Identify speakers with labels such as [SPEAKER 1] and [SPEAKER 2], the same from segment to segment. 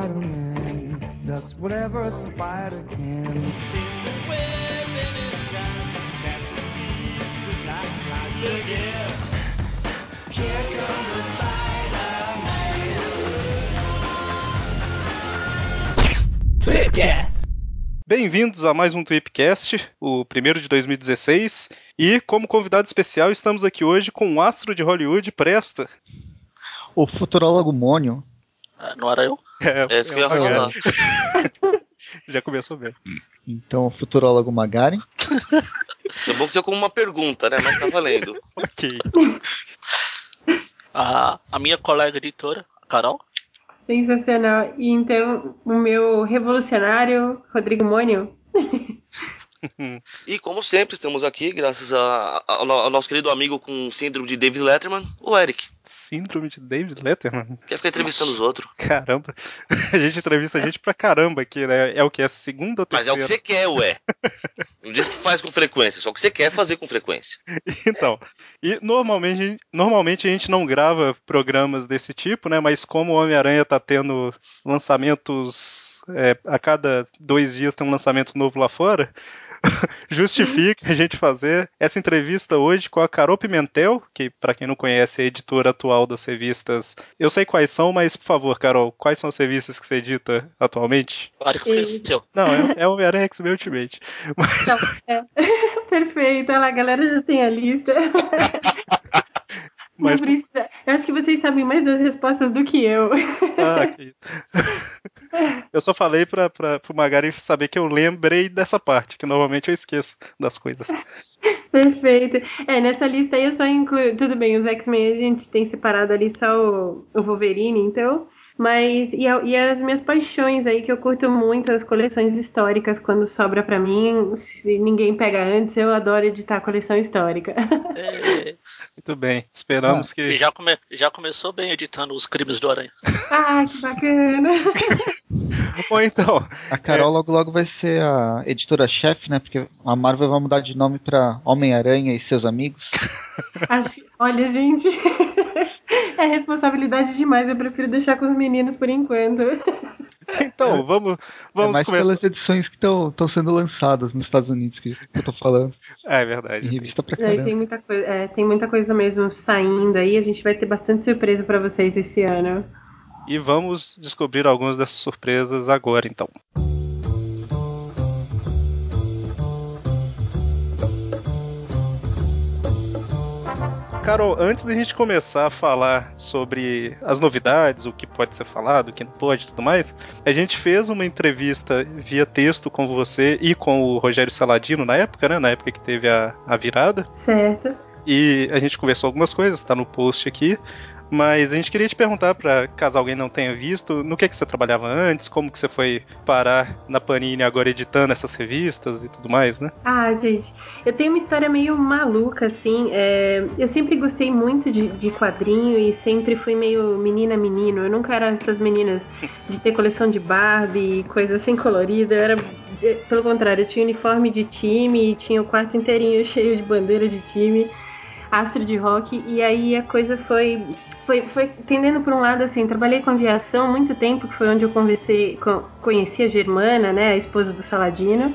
[SPEAKER 1] Spider-Man does whatever a spider can.
[SPEAKER 2] There's a web in his eyes that catches thieves just like flies. Look here, here comes the Spider-Man.
[SPEAKER 3] Tweepcast.
[SPEAKER 4] Bem-vindos a mais um Tweepcast, o primeiro de 2016. E como convidado especial, estamos aqui hoje com um astro de Hollywood, Presta.
[SPEAKER 5] O futurólogo Mônio.
[SPEAKER 6] Ah, Não era eu?
[SPEAKER 4] É,
[SPEAKER 6] É isso que eu ia
[SPEAKER 4] é,
[SPEAKER 6] falar.
[SPEAKER 4] Já começou bem.
[SPEAKER 5] Então, futurólogo Magari.
[SPEAKER 6] É bom que você como uma pergunta, né? Mas tá valendo.
[SPEAKER 4] Ok.
[SPEAKER 6] A, a minha colega editora, a Carol,
[SPEAKER 7] Sensacional. E então, o meu revolucionário, Rodrigo Mônio.
[SPEAKER 6] E como sempre, estamos aqui graças a- ao, no- ao nosso querido amigo com síndrome de David Letterman, o Eric.
[SPEAKER 4] Síndrome de David Letterman?
[SPEAKER 6] Quer ficar entrevistando os outros.
[SPEAKER 4] Caramba. A gente entrevista a gente pra caramba aqui, né? É o que? É a segunda ou
[SPEAKER 6] Mas é o
[SPEAKER 4] terceira?
[SPEAKER 6] que você quer, ué. Não diz que faz com frequência, só o que você quer fazer com frequência.
[SPEAKER 4] Então, e normalmente, normalmente a gente não grava programas desse tipo, né? Mas como o Homem-Aranha tá tendo lançamentos é, a cada dois dias tem um lançamento novo lá fora, justifica a gente fazer essa entrevista hoje com a Carol Pimentel, que para quem não conhece é a editora atual das revistas. Eu sei quais são, mas por favor, Carol, quais são as revistas que você edita atualmente?
[SPEAKER 6] O Eric esqueceu.
[SPEAKER 4] Não, é, é Homem-Aranha X-Men Ultimate.
[SPEAKER 7] Então, é. Perfeito. Olha lá, a galera já tem a lista.
[SPEAKER 4] Mas
[SPEAKER 7] Eu acho que vocês sabem mais das respostas do que eu.
[SPEAKER 4] Ah, que isso. Eu só falei pra, pra, pro Magari saber que eu lembrei dessa parte, que normalmente eu esqueço das coisas.
[SPEAKER 7] Perfeito. É, nessa lista aí eu só incluo. Tudo bem, os X-Men a gente tem separado ali só o, o Wolverine, então. Mas. E, a- e as minhas paixões aí, que eu curto muito as coleções históricas quando sobra pra mim. Se ninguém pega antes, eu adoro editar a coleção histórica.
[SPEAKER 6] É,
[SPEAKER 4] Muito bem, esperamos
[SPEAKER 6] e
[SPEAKER 4] que.
[SPEAKER 6] já, come- já começou bem editando os crimes do Aranha.
[SPEAKER 7] ah, que bacana!
[SPEAKER 4] Ou então,
[SPEAKER 5] A Carol logo logo vai ser a editora-chefe, né? Porque a Marvel vai mudar de nome pra Homem-Aranha e seus amigos.
[SPEAKER 7] Acho- Olha, gente. É responsabilidade demais. Eu prefiro deixar com os meninos por enquanto.
[SPEAKER 4] então vamos,
[SPEAKER 5] é
[SPEAKER 4] vamos
[SPEAKER 5] mais
[SPEAKER 4] começar.
[SPEAKER 5] pelas edições que estão sendo lançadas nos Estados Unidos que, que eu tô falando.
[SPEAKER 4] É
[SPEAKER 5] Em
[SPEAKER 4] verdade.
[SPEAKER 5] revista pra
[SPEAKER 7] É, tem
[SPEAKER 5] caramba.
[SPEAKER 7] muita coisa, é, tem muita coisa mesmo saindo aí. A gente vai ter bastante surpresa pra vocês esse ano.
[SPEAKER 4] E vamos descobrir algumas dessas surpresas agora, então. Carol, antes da gente começar a falar sobre as novidades, o que pode ser falado, o que não pode e tudo mais, a gente fez uma entrevista via texto com você e com o Rogério Saladino na época, né? Na época que teve a, a virada.
[SPEAKER 7] Certo?
[SPEAKER 4] E a gente conversou algumas coisas, tá no post aqui. Mas a gente queria te perguntar, para caso alguém não tenha visto, no que, que você trabalhava antes, como que você foi parar na Panini agora editando essas revistas e tudo mais, né?
[SPEAKER 7] Ah, gente, eu tenho uma história meio maluca, assim. é, eu sempre gostei muito de, de quadrinho e sempre fui meio menina-menino. Eu nunca era essas meninas de ter coleção de Barbie, coisa assim colorida. Eu era, eh, pelo contrário, eu tinha uniforme de time, tinha o quarto inteirinho cheio de bandeira de time, astro de rock. E aí a coisa foi. Foi, foi tendendo por um lado assim, trabalhei com aviação muito tempo, que foi onde eu conversei, co- conheci a Germana, né, a esposa do Saladino.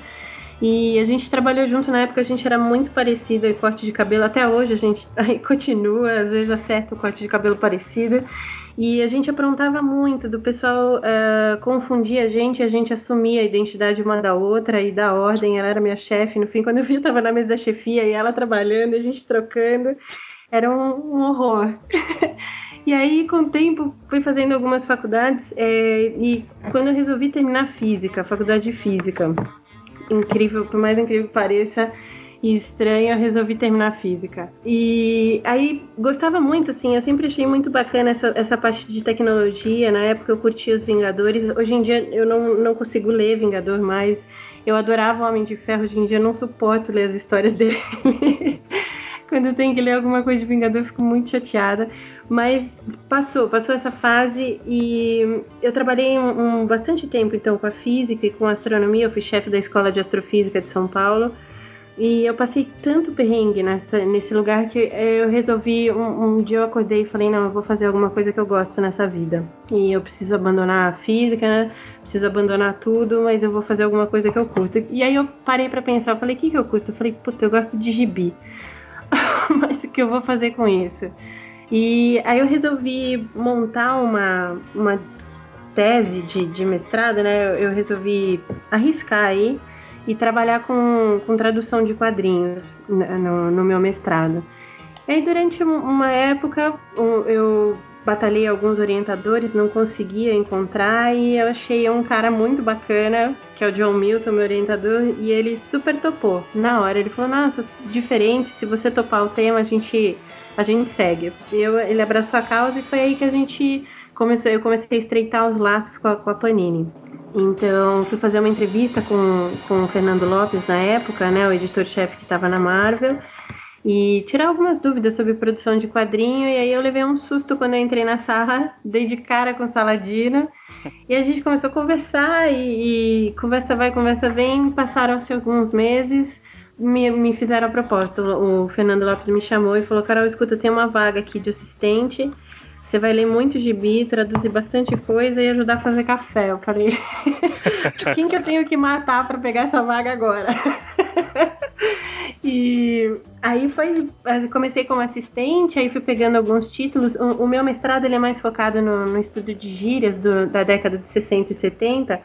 [SPEAKER 7] E a gente trabalhou junto na época, a gente era muito parecido em corte de cabelo. Até hoje a gente continua, às vezes acerta o corte de cabelo parecido. E a gente aprontava muito, do pessoal eh, confundir a gente, a gente assumia a identidade uma da outra e da ordem. Ela era minha chefe. No fim, quando eu vi, eu tava na mesa da chefia e ela trabalhando, a gente trocando. Era um, um horror. E aí, com o tempo, fui fazendo algumas faculdades eh, e quando eu resolvi terminar física, faculdade de física, incrível, por mais incrível que pareça e estranho, eu resolvi terminar física. E aí gostava muito, assim, eu sempre achei muito bacana essa, essa parte de tecnologia. Na época eu curtia os Vingadores. Hoje em dia eu não, não consigo ler Vingador mais. Eu adorava o Homem de Ferro, hoje em dia eu não suporto ler as histórias dele. Quando eu tenho que ler alguma coisa de Vingador, eu fico muito chateada. Mas passou, passou essa fase e eu trabalhei um, um- bastante tempo então com a física e com a astronomia. Eu fui chefe da escola de astrofísica de São Paulo E eu passei tanto perrengue nessa, nesse lugar que eu resolvi. Um, um, dia eu acordei e falei: não, eu vou fazer alguma coisa que eu gosto nessa vida. E eu preciso abandonar a física, né? preciso abandonar tudo, mas eu vou fazer alguma coisa que eu curto. E aí eu parei para pensar: eu falei: o que, que eu curto? Eu falei: puta, eu gosto de gibi. mas o que eu vou fazer com isso? E aí eu resolvi montar uma, uma tese de, de mestrado, né? Eu resolvi arriscar aí e trabalhar com, com tradução de quadrinhos no, no meu mestrado. E aí, durante uma época, eu batalhei alguns orientadores, não conseguia encontrar e eu achei um cara muito bacana, que é o John Milton, meu orientador, e ele super topou. Na hora ele falou: "Nossa, diferente, se você topar o tema, a gente a gente segue". Eu, ele abraçou a causa e foi aí que a gente começou, eu comecei a estreitar os laços com a, com a Panini. Então, fui fazer uma entrevista com, com o Fernando Lopes na época, né, o editor-chefe que estava na Marvel, e tirar algumas dúvidas sobre produção de quadrinho. E aí eu levei um susto quando eu entrei na sala, dei de cara com Saladino, e a gente começou a conversar, e, e conversa vai, conversa vem. Passaram-se alguns meses, me, me fizeram a proposta. O, o Fernando Lopes me chamou e falou: Carol, escuta, tem uma vaga aqui de assistente você vai ler muito gibi, traduzir bastante coisa e ajudar a fazer café. Eu falei, quem que eu tenho que matar para pegar essa vaga agora? e aí foi, comecei como assistente, aí fui pegando alguns títulos. O, o meu mestrado ele é mais focado no, no estudo de gírias do, da década de 60 e 70.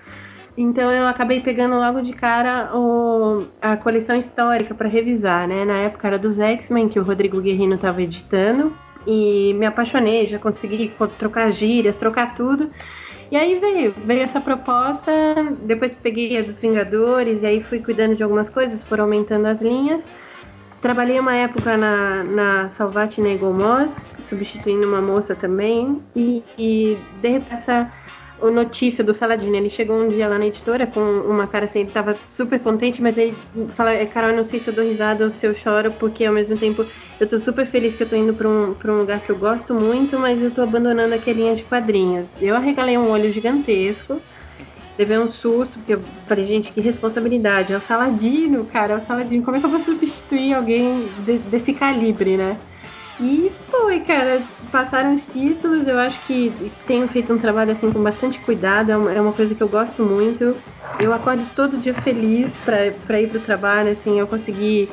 [SPEAKER 7] Então eu acabei pegando logo de cara o, a coleção histórica para revisar, né? Na época era dos X-Men que o Rodrigo Guerrino estava editando e me apaixonei, já consegui trocar gírias, trocar tudo. E aí veio, veio essa proposta, depois peguei a dos Vingadores, e aí fui cuidando de algumas coisas, foram aumentando as linhas. Trabalhei uma época na, na Salvat Negomos, substituindo uma moça também, e, e de repente essa notícia do Saladino. Ele chegou um dia lá na editora com uma cara assim, ele tava super contente, mas ele fala, é, Carol, eu não sei se eu dou risada ou se eu choro, porque ao mesmo tempo eu tô super feliz que eu tô indo pra um, pra um lugar que eu gosto muito, mas eu tô abandonando aquele linha de quadrinhos. Eu arregalei um olho gigantesco. Levei um susto, porque eu falei, gente, que responsabilidade. É o Saladino, cara, é o Saladino. Como é que eu vou substituir alguém de, desse calibre, né? E foi, cara, passaram os títulos, eu acho que tenho feito um trabalho assim com bastante cuidado, é uma, é coisa que eu gosto muito. Eu acordo todo dia feliz para ir pro trabalho, assim, eu consegui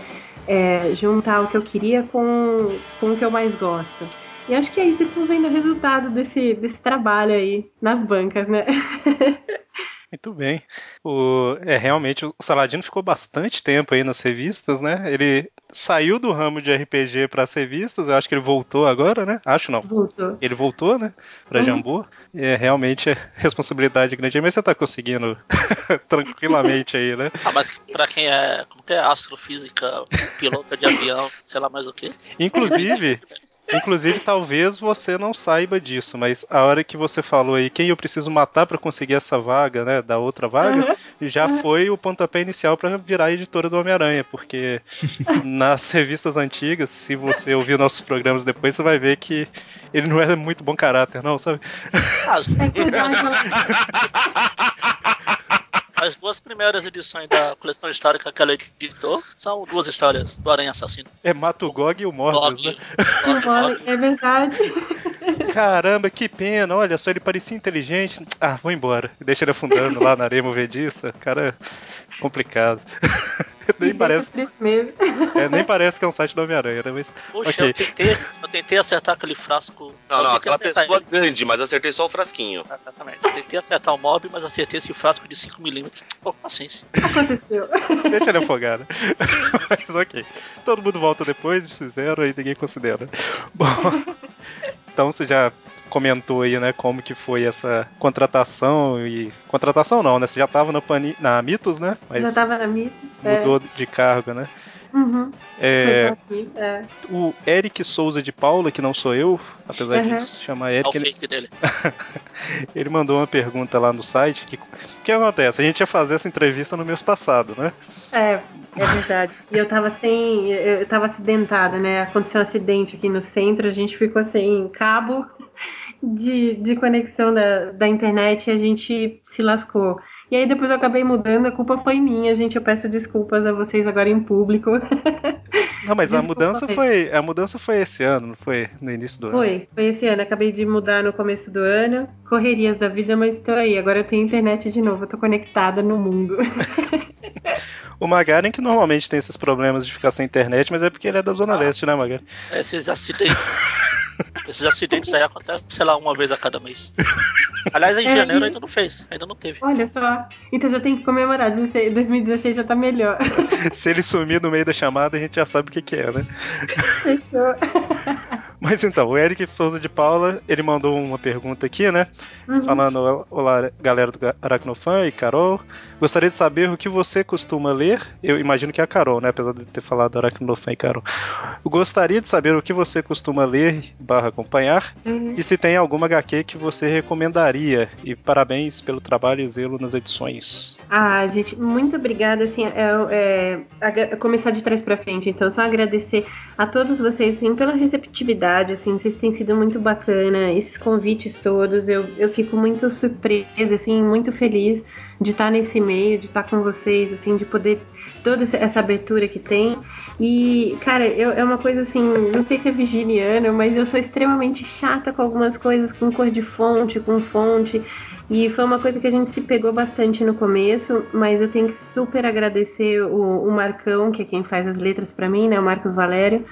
[SPEAKER 7] é, juntar o que eu queria com, com o que eu mais gosto. E acho que aí vocês estão vendo o resultado desse, desse trabalho aí nas bancas, né?
[SPEAKER 4] Muito bem. O, é, realmente, o Saladino ficou bastante tempo aí nas revistas, né? Ele saiu do ramo de RPG para as revistas, eu acho que ele voltou agora, né? Acho não.
[SPEAKER 7] Voltou.
[SPEAKER 4] Ele voltou, né? Para uhum. Jambu. E é realmente é responsabilidade grande, mas você tá conseguindo tranquilamente aí, né?
[SPEAKER 3] Ah, mas para quem é, como que é astrofísica, piloto de avião, sei lá mais o quê.
[SPEAKER 4] Inclusive, inclusive talvez você não saiba disso, mas a hora que você falou aí quem eu preciso matar para conseguir essa vaga, né? da outra vaga, uhum. já uhum. foi o pontapé inicial para virar editora do Homem-Aranha, porque nas revistas antigas, se você ouvir nossos programas depois, você vai ver que ele não é muito bom caráter, não, sabe? Ah,
[SPEAKER 3] As duas primeiras edições da coleção histórica que ela editou são duas histórias do Aranha Assassino.
[SPEAKER 4] É Matugog e o Morbius, né?
[SPEAKER 7] é verdade.
[SPEAKER 4] Caramba, que pena. Olha só, ele parecia inteligente. Ah, vou embora. Deixa ele afundando lá na areia movediça. Cara, complicado. nem parece. É, nem parece que é um site do Homem-Aranha, né? Mas.
[SPEAKER 3] Poxa, okay. eu, tentei, eu tentei acertar aquele frasco.
[SPEAKER 6] Não, não, aquela pessoa ele. grande, mas acertei só o frasquinho.
[SPEAKER 3] Exatamente. Eu tentei acertar o mob, mas acertei esse frasco de 5mm. Pô, paciência.
[SPEAKER 7] Aconteceu.
[SPEAKER 4] Deixa ele afogar, né? mas ok. Todo mundo volta depois, fizeram e ninguém considera. Bom. Então você já comentou aí, né, como que foi essa contratação e contratação não, né? Você já estava na, Pani... na Mitos, né?
[SPEAKER 7] Mas já estava na Mitos.
[SPEAKER 4] Mudou é. de cargo, né?
[SPEAKER 7] Uhum.
[SPEAKER 4] É, é, O Eric Souza de Paula, que não sou eu, apesar uhum. de se chamar Eric.
[SPEAKER 3] É o fake ele... dele.
[SPEAKER 4] ele mandou uma pergunta lá no site. Que... O que acontece? A gente ia fazer essa entrevista no mês passado, né?
[SPEAKER 7] É, é verdade. E eu tava sem. Eu tava acidentada, né? Aconteceu um acidente aqui no centro, a gente ficou sem cabo de, de conexão da, da internet e a gente se lascou. E aí depois eu acabei mudando, a culpa foi minha, gente. Eu peço desculpas a vocês agora em público.
[SPEAKER 4] Não, mas a
[SPEAKER 7] Desculpa,
[SPEAKER 4] mudança
[SPEAKER 7] Fê.
[SPEAKER 4] foi. A mudança foi esse ano, não foi no início do ano.
[SPEAKER 7] Foi, foi esse ano. Acabei de mudar no começo do ano. Correrias da vida, mas tô aí. Agora eu tenho internet de novo, eu tô conectada no mundo.
[SPEAKER 4] O Magaren que normalmente tem esses problemas de ficar sem internet, mas é porque ele é da Zona
[SPEAKER 3] Ah.
[SPEAKER 4] Leste, né, Magaren?
[SPEAKER 3] Esses acidentes. Esses acidentes aí acontecem, sei lá, uma vez a cada mês. Aliás, em
[SPEAKER 7] É,
[SPEAKER 3] janeiro
[SPEAKER 7] e-
[SPEAKER 3] ainda não fez, ainda não teve.
[SPEAKER 7] Olha só. Então já tem que comemorar. 16 2016 já tá melhor.
[SPEAKER 4] Se ele sumir no meio da chamada, a gente já sabe o que, que é, né?
[SPEAKER 7] Fechou.
[SPEAKER 4] Mas então, o Eric Souza de Paula, ele mandou uma pergunta aqui, né?
[SPEAKER 7] Uhum.
[SPEAKER 4] Falando, olá, galera do Aracnofan e Carol. Gostaria de saber o que você costuma ler. Eu imagino que é a Carol, né? Apesar de ter falado Aracnofan e Carol. Eu gostaria de saber o que você costuma ler barra acompanhar.
[SPEAKER 7] Uhum.
[SPEAKER 4] E se tem alguma HQ que você recomendaria. E parabéns pelo trabalho e zelo nas edições.
[SPEAKER 7] Ah, gente, muito obrigada. Assim, é, é, agra- começar de trás pra frente. Então, só agradecer a todos vocês assim, pela receptividade. Assim, vocês têm sido muito bacana. Esses convites todos, eu, eu fico muito surpresa, assim, muito feliz de estar nesse meio, de estar com vocês, assim, de poder toda essa- abertura que tem. E, cara, eu, é uma coisa assim, não sei se é virginiana, mas eu sou extremamente chata com algumas coisas, com cor de fonte, com fonte. E foi uma coisa que a gente se pegou bastante no começo, mas eu tenho que super agradecer o, o Marcão, que é quem faz as letras pra mim, né? O Marcos Valério,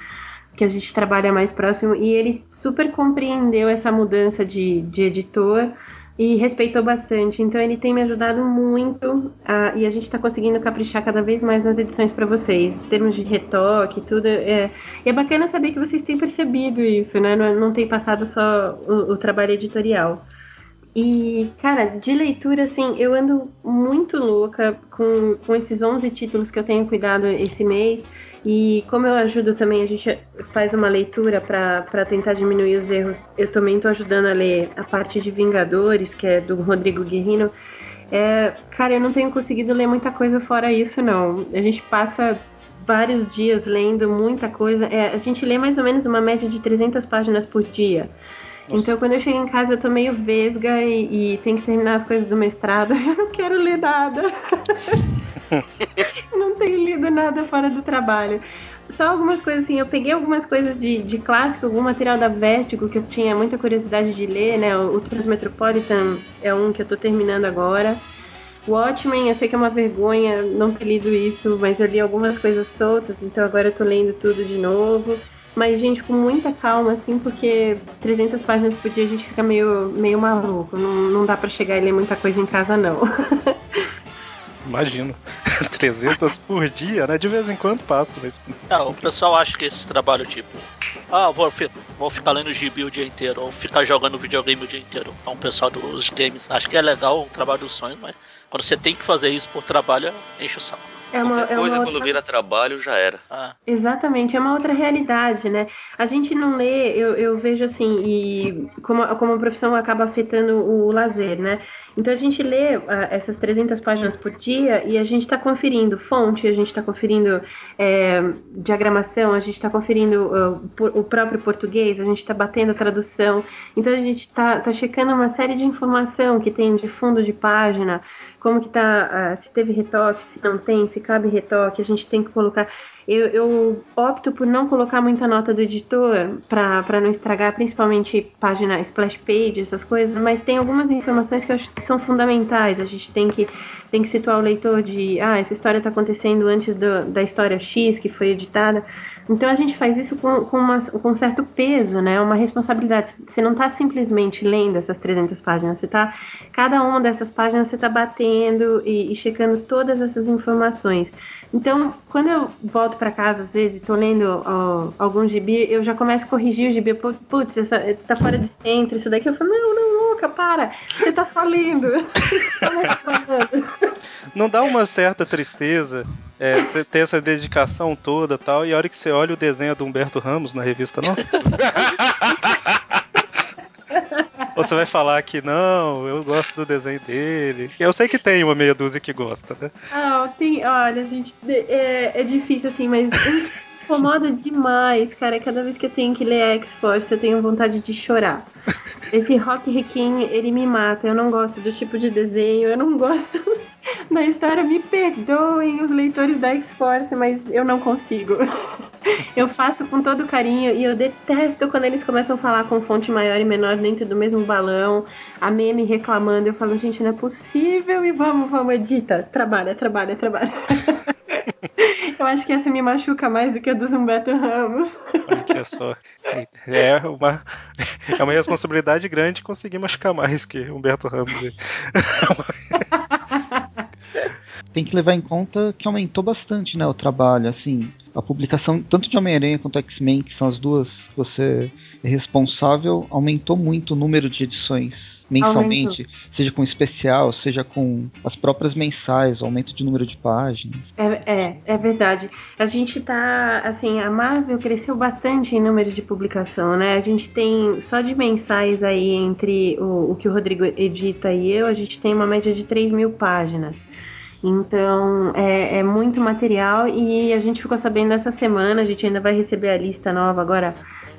[SPEAKER 7] que a gente trabalha mais próximo, e ele super compreendeu essa mudança de, de editor e respeitou bastante. Então ele tem me ajudado muito a- e a gente está conseguindo caprichar cada vez mais nas edições para vocês, em termos de retoque, tudo. É, e é bacana saber que vocês têm percebido isso, né? Não, não tem passado só o, o trabalho editorial. E, cara, de leitura, assim, eu ando muito louca com, com esses 11 títulos que eu tenho cuidado esse mês. E como eu ajudo também, a gente faz uma leitura para tentar diminuir os erros. Eu também tô ajudando a ler a parte de Vingadores, que é do Rodrigo Guerrino. É, cara, eu não tenho conseguido ler muita coisa fora isso, não. A gente passa vários dias lendo muita coisa. É, a gente lê mais ou menos uma média de 300 páginas por dia.
[SPEAKER 4] Nossa.
[SPEAKER 7] Então, quando eu chego em casa, eu tô meio vesga e, e tenho que terminar as coisas do mestrado. Eu não quero ler nada. Eu não tenho lido nada fora do trabalho. Só algumas coisas assim, eu peguei algumas coisas de, de clássico, algum material da Vertigo que eu tinha muita curiosidade de ler, né? O, o Transmetropolitan é um que eu tô terminando agora. Watchmen, eu sei que é uma vergonha não ter lido isso, mas eu li algumas coisas soltas, então agora eu tô lendo tudo de novo. Mas, gente, com muita calma, assim, porque 300 páginas por dia a gente fica meio, meio maluco. Não, não dá pra chegar e ler muita coisa em casa, não.
[SPEAKER 4] Imagino. 300 por dia, né? De vez em quando passa, mas.
[SPEAKER 3] Ah, o pessoal acha que esse trabalho, tipo, ah, vou, vou ficar lendo gibi o dia inteiro, ou ficar jogando videogame o dia inteiro. É um pessoal dos games. Acho que é legal o trabalho dos sonhos, mas quando você tem que fazer isso por trabalho, enche o saco.
[SPEAKER 7] É uma,
[SPEAKER 6] Qualquer
[SPEAKER 7] é uma
[SPEAKER 6] coisa
[SPEAKER 7] outra-
[SPEAKER 6] quando vira trabalho já era.
[SPEAKER 3] Ah,
[SPEAKER 7] Exatamente, é uma outra realidade, né? A gente não lê, eu, eu vejo assim, e como, a- como a profissão acaba afetando o lazer, né? Então a gente lê ah, essas 300 páginas por dia e a gente está conferindo fonte, a gente está conferindo é, diagramação, a gente está conferindo por- o próprio português, a gente está batendo a tradução. Então a gente está tá checando uma série de informação que tem de fundo de página, como que tá, ah, se teve retoque, se não tem, se cabe retoque, a gente tem que colocar. Eu, eu opto por não colocar muita nota do editor para não estragar, principalmente página splash page, essas coisas, mas tem algumas informações que eu acho que são fundamentais. A gente tem que, tem que situar o leitor de, ah, essa história está acontecendo antes do, da história X que foi editada. Então a gente faz isso com, com, uma, com um certo peso, né? Uma responsabilidade. Você não está simplesmente lendo essas 300 páginas, você tá cada uma dessas páginas você está batendo e, e checando todas essas informações. Então, quando eu volto para casa, às vezes, tô lendo ó, algum gibi, eu já começo a corrigir o gibi. Pu- Putz, essa, tá fora de centro, isso daqui. Eu falo, não, não, louca, para. Você tá só lendo. Como é tá falando?
[SPEAKER 4] Não dá uma certa tristeza é, você ter essa dedicação toda e tal, e a hora que você olha o desenho do Humberto Ramos na revista, não? Ou você vai falar que não, eu gosto do desenho dele. Eu sei que tem uma meia dúzia que gosta, né?
[SPEAKER 7] Ah, tem, olha, gente, é, é difícil assim, mas incomoda demais, cara. Cada vez que eu tenho que ler X-Force, eu tenho vontade de chorar. Esse Rock Requiem, ele me mata. Eu não gosto do tipo de desenho, eu não gosto da história. Me perdoem os leitores da X-Force, mas eu não consigo. Eu faço com todo carinho e eu detesto quando eles começam a falar com fonte maior e menor dentro do mesmo balão. A meme reclamando. Eu falo, gente, não é possível. E vamos, vamos, edita. Trabalha, trabalha, trabalha. Eu acho que essa me machuca mais do que a do Humberto Ramos.
[SPEAKER 4] Olha só. É uma, é uma responsabilidade grande conseguir machucar mais que Humberto Ramos.
[SPEAKER 5] Tem que levar em conta que aumentou bastante, né, o trabalho, assim, a publicação tanto de Homem-Aranha quanto X-Men, que são as duas que você é responsável, aumentou muito o número de edições mensalmente,
[SPEAKER 7] Aumentou.
[SPEAKER 5] seja com especial, seja com as próprias mensais, aumento de número de páginas.
[SPEAKER 7] É, é, é verdade. A gente tá, assim, a Marvel cresceu bastante em número de publicação, né? A gente tem, só de mensais aí, entre o, o que o Rodrigo edita e eu, a gente tem uma média de 3 mil páginas. Então, é, é muito material e a gente ficou sabendo essa semana, a gente ainda vai receber a lista nova agora,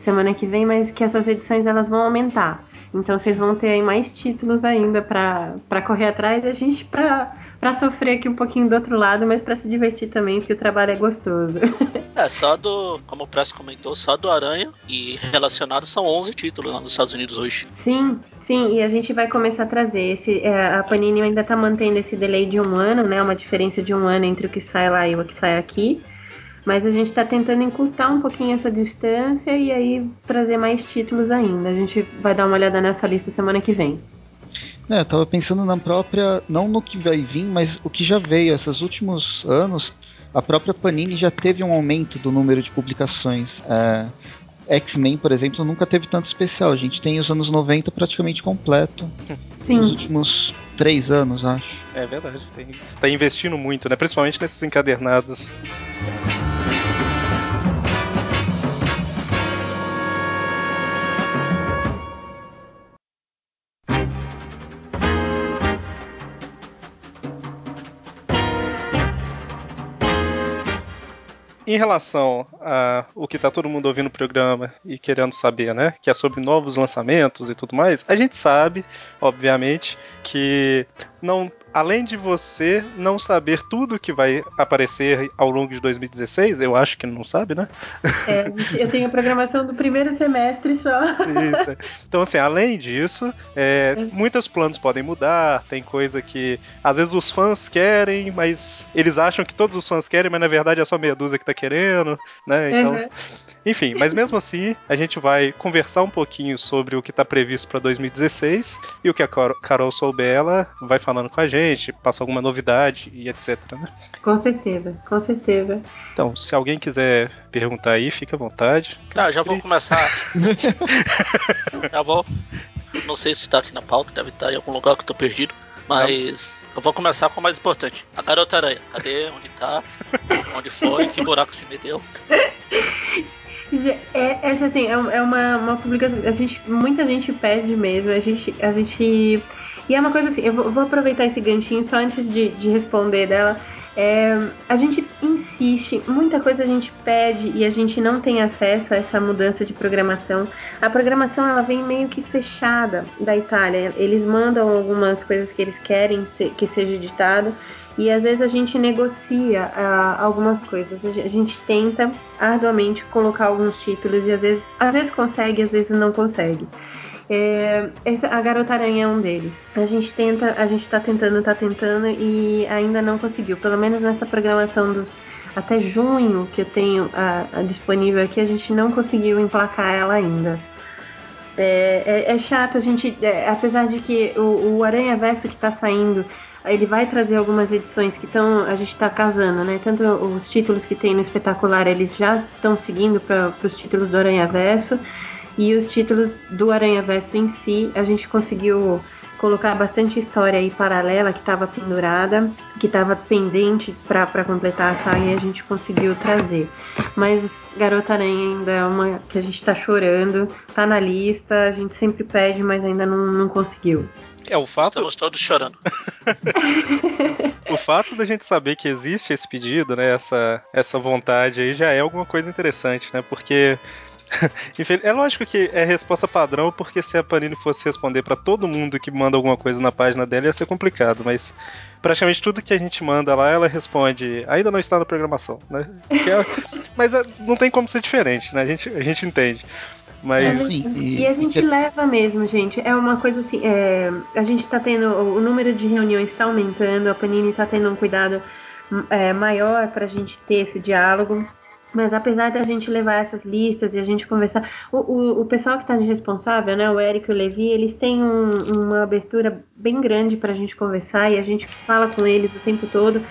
[SPEAKER 7] semana que vem, mas que essas edições elas vão aumentar. Então vocês vão ter aí mais títulos ainda pra pra correr atrás e a gente pra, pra sofrer aqui um pouquinho do outro lado, mas pra se divertir também, porque o trabalho é gostoso.
[SPEAKER 3] É, só do, como o Presto comentou, só do Aranha e relacionados são 11 títulos lá nos Estados Unidos hoje.
[SPEAKER 7] Sim, sim, e a gente vai começar a trazer. Esse, é, a Panini ainda tá mantendo esse delay de um ano, né? Uma diferença de um ano entre o que sai lá e o que sai aqui. Mas a gente tá tentando encurtar um pouquinho essa distância e aí trazer mais títulos ainda. A gente vai dar uma olhada nessa lista semana que vem.
[SPEAKER 5] É, eu tava pensando na própria, não no que vai vir, mas o que já veio. Esses últimos anos, a própria Panini já teve um aumento do número de publicações. É, X-Men, por exemplo, nunca teve tanto especial. A gente tem os anos 90 praticamente completo. Nos
[SPEAKER 7] Sim,
[SPEAKER 5] últimos três anos, acho.
[SPEAKER 4] É verdade. Tem, tá investindo muito, né? Principalmente nesses encadernados. Em relação a o que tá todo mundo ouvindo no programa e querendo saber, né? Que é sobre novos lançamentos e tudo mais, a gente sabe, obviamente, que não. Além de você não saber tudo que vai aparecer ao longo de 2016, eu acho que não sabe, né?
[SPEAKER 7] é, eu tenho a programação do primeiro semestre só.
[SPEAKER 4] Isso. é. Então, assim, além disso, é, muitos planos podem mudar. Tem coisa que às vezes os fãs querem, mas eles acham que todos os fãs querem, mas na verdade é só meia dúzia que tá querendo, né? Então,
[SPEAKER 7] Uhum.
[SPEAKER 4] Enfim, mas mesmo assim, a gente vai conversar um pouquinho sobre o que tá previsto para 2016 e o que a Car- Carol souber, ela vai falando com a gente, passa alguma novidade e etc, né?
[SPEAKER 7] Com certeza, com certeza.
[SPEAKER 4] Então, se alguém quiser perguntar aí, fica à vontade.
[SPEAKER 3] Tá, já vou começar. já vou. Não sei se tá aqui na pauta, deve estar em algum lugar que eu tô perdido. Mas eu vou começar com o mais importante. A garota aranha. Cadê? Onde tá? Onde foi? Que buraco se meteu?
[SPEAKER 7] É, essa assim, é, é uma, uma publicação. A gente, muita gente pede mesmo. A gente, a gente. E é uma coisa assim, eu vou, vou aproveitar esse ganchinho só antes de, de responder dela. É, a gente insiste, muita coisa a gente pede e a gente não tem acesso a essa mudança de programação. A programação ela vem meio que fechada da Itália. Eles mandam algumas coisas que eles querem que seja editado e às vezes a gente negocia ah, algumas coisas. A gente- a tenta arduamente colocar alguns títulos e às vezes, às vezes consegue, às vezes não consegue. É, a Garota Aranha é um deles. A gente tenta, a gente tá tentando, tá tentando e ainda não conseguiu. Pelo menos nessa programação dos até junho que eu tenho ah, ah, disponível aqui, a gente não conseguiu emplacar ela ainda. É, é- é chato, a gente. é, apesar de que o, o Aranha Verso que tá saindo, ele vai trazer algumas edições que estão. A gente tá casando, né? Tanto os títulos que tem no espetacular, eles já estão seguindo para os títulos do Aranha Verso. E os títulos do Aranha Verso em si, a gente conseguiu colocar bastante história aí paralela que estava pendurada, que estava pendente para completar a saga e a gente conseguiu trazer. Mas Garota Aranha ainda é uma que a gente tá chorando, tá na lista, a gente sempre pede, mas ainda não, não conseguiu.
[SPEAKER 4] É o fato.
[SPEAKER 3] Estamos todos chorando.
[SPEAKER 4] o fato da gente saber que existe esse pedido, né, essa, essa vontade aí já é alguma coisa interessante, né? Porque É lógico que é resposta padrão, porque se a Panini fosse responder pra todo mundo que manda alguma coisa na página dela ia ser complicado, mas praticamente tudo que a gente manda lá, ela responde, ainda não está na programação, né? Que é- Mas é, não tem como ser diferente, né? A gente, a gente entende. Mas
[SPEAKER 5] Sim,
[SPEAKER 7] E, a gente
[SPEAKER 5] e-
[SPEAKER 7] leva mesmo, gente. É uma coisa assim. é, a gente tá tendo. O número de reuniões está aumentando, a Panini tá tendo um cuidado é, maior pra gente ter esse diálogo. Mas apesar da gente levar essas listas e a gente conversar. O, o, o pessoal que tá de responsável, né? O Érico e o Levi, eles têm um- uma abertura bem grande pra gente conversar e a gente fala com eles o tempo todo.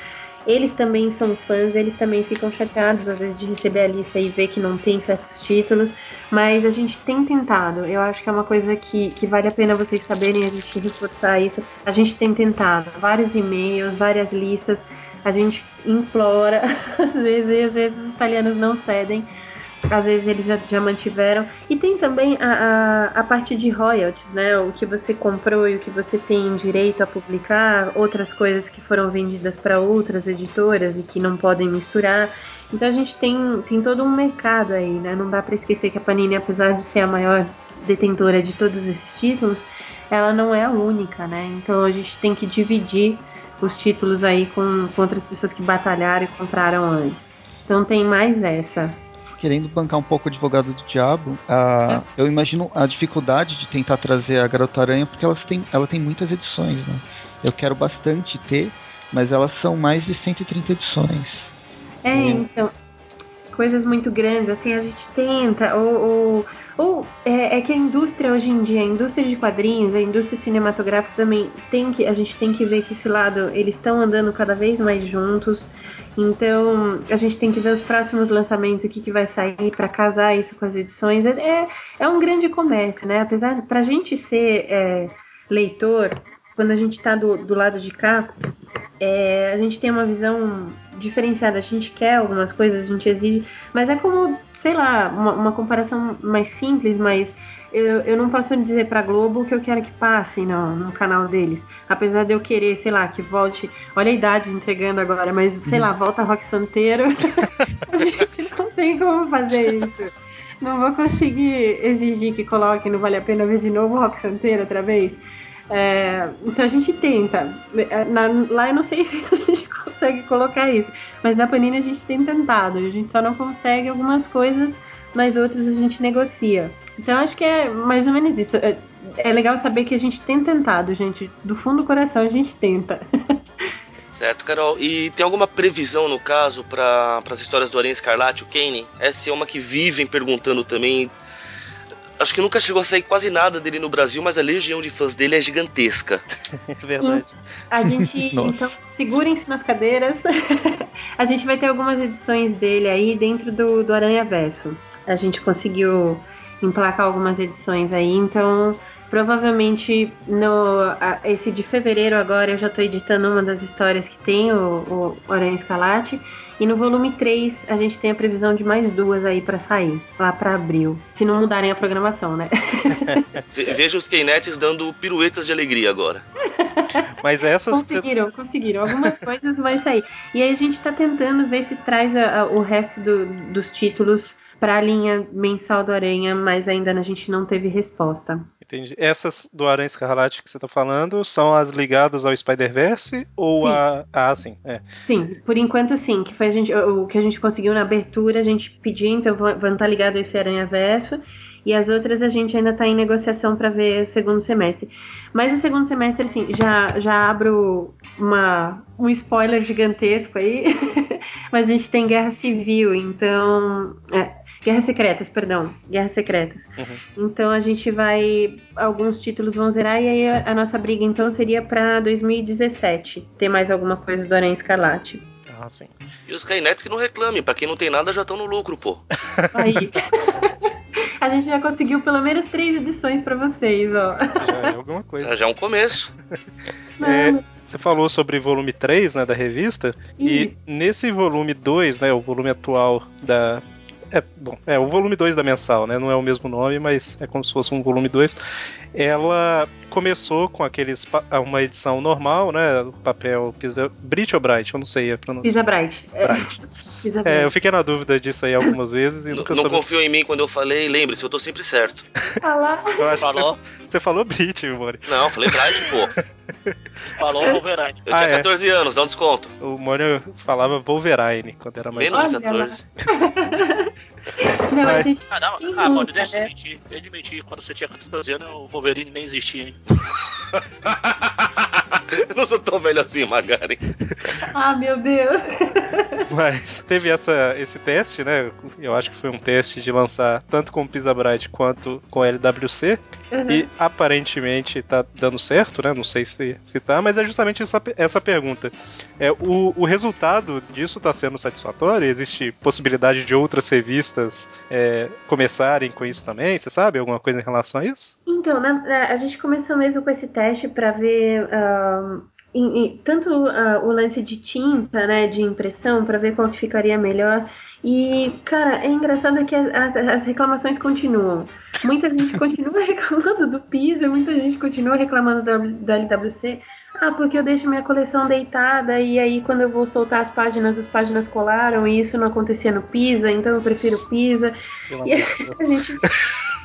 [SPEAKER 7] Eles também são fãs, eles também ficam chateados às vezes de receber a lista e ver que não tem certos títulos, mas a gente tem tentado. Eu acho que é uma coisa que, que vale a pena vocês saberem, a gente reforçar isso. A gente tem tentado vários e-mails, várias listas, a gente implora, às vezes, e às vezes os italianos não cedem. Às vezes eles já, já mantiveram. E tem também a, a, a parte de royalties, né? O que você comprou e o que você tem direito a publicar, outras coisas que foram vendidas para outras editoras e que não podem misturar. Então a gente tem, tem todo um mercado aí, né? Não dá para esquecer que a Panini, apesar de ser a maior detentora de todos esses títulos, ela não é a única, né? Então a gente tem que dividir os títulos aí com, com outras pessoas que batalharam e compraram antes. Então tem mais essa.
[SPEAKER 5] querendo bancar um pouco o advogado do diabo, a- eu imagino a dificuldade de tentar trazer a Garota Aranha, porque elas têm, ela tem muitas edições, né? Eu quero bastante ter, mas elas são mais de 130 edições.
[SPEAKER 7] É, então, coisas muito grandes, assim, a gente tenta, ou, ou, ou é, é que a indústria hoje em dia, a indústria de quadrinhos, a indústria cinematográfica também tem que, a gente tem que ver que esse lado, eles estão andando cada vez mais juntos, então a gente tem que ver os próximos lançamentos, o que, que vai sair para casar isso com as edições, é, é, é um grande comércio, né, apesar, pra gente ser é, leitor, quando a gente tá do, do lado de cá, é, a gente tem uma visão diferenciada. A gente quer algumas coisas, a gente exige, mas é como, sei lá, uma, uma comparação mais simples, mas eu, eu não posso dizer pra Globo o que eu quero que passe no, no canal deles. Apesar de eu querer, sei lá, que volte. Olha a idade entregando agora, mas sei lá, volta Rock Santeiro. a gente não tem como fazer isso. Não vou conseguir exigir que coloque, não vale a pena ver de novo o Rock Santeiro outra vez. É, então a gente tenta. É, na- lá eu não sei se a gente consegue colocar isso, mas na Panini a gente tem tentado. A gente só não consegue algumas coisas, mas outras a gente negocia. Então acho que é mais ou menos isso. É, é legal saber que a gente tem tentado, gente. Do fundo do coração a gente tenta.
[SPEAKER 6] Certo, Carol. E tem alguma previsão, no caso, para as histórias do Aranha Escarlate, o Kane? Essa é uma que vivem perguntando também. Acho que nunca chegou a sair quase nada dele no Brasil, mas a legião de fãs dele é gigantesca.
[SPEAKER 4] é verdade.
[SPEAKER 7] A gente, então, segurem-se nas cadeiras. a gente vai ter algumas edições dele aí dentro do, do Aranha Verso. A gente conseguiu emplacar algumas edições aí, então provavelmente no a- esse de fevereiro agora eu já tô editando uma das histórias que tem o, o Aranha Escalate. E no volume 3 a gente tem a previsão de mais duas aí pra sair, lá pra abril. Se não mudarem a programação, né?
[SPEAKER 6] Ve- Veja os Keynetes dando piruetas de alegria agora.
[SPEAKER 4] Mas essas.
[SPEAKER 7] Conseguiram, conseguiram. Algumas coisas vai sair. E aí a gente tá tentando ver se traz a- a- o resto do- dos títulos pra linha mensal do Aranha, mas ainda a gente não teve resposta.
[SPEAKER 4] Entendi. Essas do Aranha Escarlate que você tá falando são as ligadas ao Spider-Verse ou
[SPEAKER 7] Sim.
[SPEAKER 4] a. Ah, sim. É.
[SPEAKER 7] Sim, por enquanto sim, que foi a gente, o que a gente conseguiu na abertura, a gente pediu, então vão vão estar ligados a esse Aranha Verso. E as outras a gente ainda está em negociação para ver o segundo semestre. Mas o segundo semestre, assim, já, já abro uma, um spoiler gigantesco aí. Mas a gente tem guerra civil, então. É, Guerras Secretas, perdão. Guerras Secretas.
[SPEAKER 4] Uhum.
[SPEAKER 7] Então a gente vai. Alguns títulos vão zerar e aí a, a nossa briga então seria para 2017. Ter mais alguma coisa do Aranha Escarlate.
[SPEAKER 4] Ah, sim.
[SPEAKER 6] E os Keynetes que não reclamem, pra quem não tem nada já estão no lucro, pô.
[SPEAKER 7] Aí. A gente já conseguiu pelo menos três edições pra vocês, ó.
[SPEAKER 4] Já é alguma coisa.
[SPEAKER 6] Já, já é um começo.
[SPEAKER 4] É, você falou sobre volume 3, né, da revista, e
[SPEAKER 7] Isso.
[SPEAKER 4] nesse volume 2, né, o volume atual da É, bom, é o volume 2 da mensal, né? Não é o mesmo nome, mas é como se fosse um volume 2. Ela começou com aqueles uma edição normal, né? Papel Pisa, Brit ou Bright, eu não sei a pronúncia.
[SPEAKER 7] Pisa Bright. É,
[SPEAKER 4] Bright. É, eu fiquei na dúvida disso aí algumas vezes e nunca
[SPEAKER 6] Não
[SPEAKER 4] soube.
[SPEAKER 6] confio em mim quando eu falei, lembre-se, eu tô sempre certo.
[SPEAKER 7] Falar.
[SPEAKER 4] Eu acho
[SPEAKER 3] Falou,
[SPEAKER 4] que você, você falou Brit, Mori.
[SPEAKER 6] Não, falei Bright, pô.
[SPEAKER 3] falou Wolverine.
[SPEAKER 6] Eu
[SPEAKER 4] Ah,
[SPEAKER 6] tinha
[SPEAKER 4] é.
[SPEAKER 6] 14 anos, dá um desconto.
[SPEAKER 4] O Mori falava Wolverine quando era mais
[SPEAKER 6] Menos de
[SPEAKER 7] Olha
[SPEAKER 6] 14.
[SPEAKER 7] Não, a gente.
[SPEAKER 3] Ah, não, ah, deixa eu
[SPEAKER 7] né?
[SPEAKER 3] mentir. Eu admiti, quando você tinha 14 anos, o Wolverine nem existia, hein?
[SPEAKER 6] Eu não sou tão velho assim, Magari.
[SPEAKER 7] Ah, meu Deus.
[SPEAKER 4] Mas teve essa, esse teste, né? Eu acho que foi um teste de lançar tanto com o Pisa Bright quanto com o LWC.
[SPEAKER 7] Uhum.
[SPEAKER 4] E aparentemente tá dando certo, né? Não sei se, se tá, mas é justamente essa, essa pergunta. É, o, o resultado disso tá sendo satisfatório? Existe possibilidade de outras revistas é, começarem com isso também? Você sabe alguma coisa em relação a isso?
[SPEAKER 7] Então, né, a gente começou mesmo com esse teste para ver em- tanto ah, o lance de tinta, né, de impressão, para ver qual que ficaria melhor. E, cara, é engraçado que as, as reclamações continuam. Muita gente continua reclamando do Pisa, muita gente continua reclamando da, da LWC. Ah, porque eu deixo minha coleção deitada e aí quando eu vou soltar as páginas, as páginas colaram e isso não acontecia no Pisa, então eu prefiro Pisa. E a gente,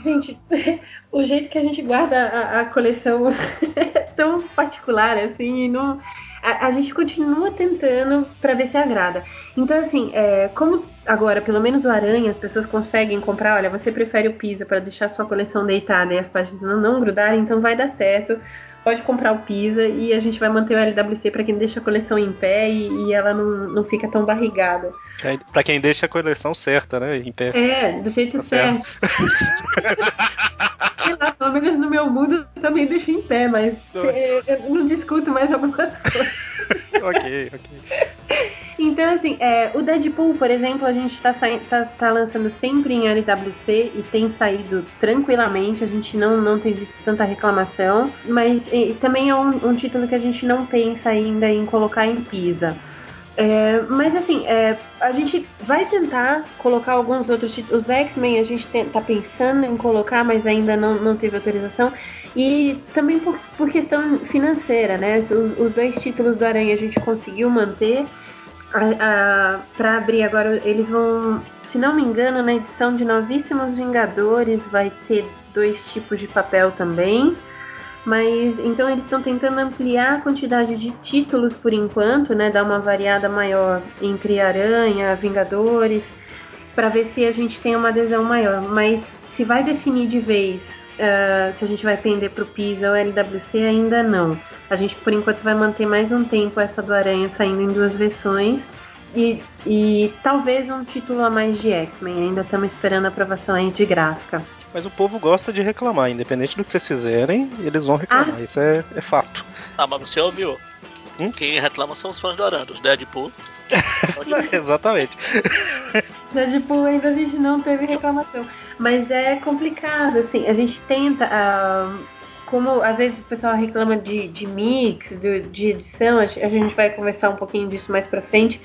[SPEAKER 7] gente, o jeito que a gente guarda a, a coleção é tão particular, assim, e não, a, gente continua tentando pra ver se agrada. Então, assim, é, como agora, pelo menos o Aranha, as pessoas conseguem comprar, olha, você prefere o Pisa pra deixar sua coleção deitada e as páginas não, não grudarem, então vai dar certo. Pode comprar o Pisa e a gente vai manter o LWC pra quem deixa a coleção em pé e, e ela não, não fica tão barrigada.
[SPEAKER 4] Aí, Pra quem deixa a coleção certa, né? Em pé.
[SPEAKER 7] É, do jeito
[SPEAKER 4] Tá
[SPEAKER 7] certo. Sei lá, pelo menos no meu mundo eu também deixo em pé, mas eu, eu não discuto mais algumas coisas.
[SPEAKER 4] ok, ok.
[SPEAKER 7] Então, assim, é, o Deadpool, por exemplo, a gente tá, tá, tá lançando sempre em LWC e tem saído tranquilamente, a gente não, não tem visto tanta reclamação, mas e, também é um, um título que a gente não pensa ainda em colocar em Pisa. É, mas assim, é, a gente vai tentar colocar alguns outros títulos. Os X-Men a gente tem- tá pensando em colocar, mas ainda não, não teve autorização. E também por, por questão financeira, né? Os, os dois títulos do Aranha a gente conseguiu manter. A, a, pra abrir agora, eles vão, se não me engano, na edição de Novíssimos Vingadores vai ter dois tipos de papel também. Mas então eles estão tentando ampliar a quantidade de títulos por enquanto, né? Dar uma variada maior entre Aranha, Vingadores, para ver se a gente tem uma adesão maior. Mas se vai definir de vez ah, se a gente vai pender pro Pisa ou LWC, ainda não. A gente por enquanto vai manter mais um tempo essa do Aranha saindo em duas versões. E, e talvez um título a mais de X-Men. Ainda estamos esperando a aprovação aí de gráfica.
[SPEAKER 4] Mas o povo gosta de reclamar, independente do que vocês fizerem, eles vão reclamar. Isso é, é fato.
[SPEAKER 3] Ah, mas você ouviu?
[SPEAKER 4] Hum?
[SPEAKER 3] Quem reclama são os fãs do Aranha, os Deadpool.
[SPEAKER 4] Exatamente.
[SPEAKER 7] Deadpool ainda a gente não teve reclamação. Mas é complicado, assim, a gente tenta. ah, como às vezes o pessoal reclama de, de mix, de, de edição, a gente a gente vai conversar um pouquinho disso mais pra frente.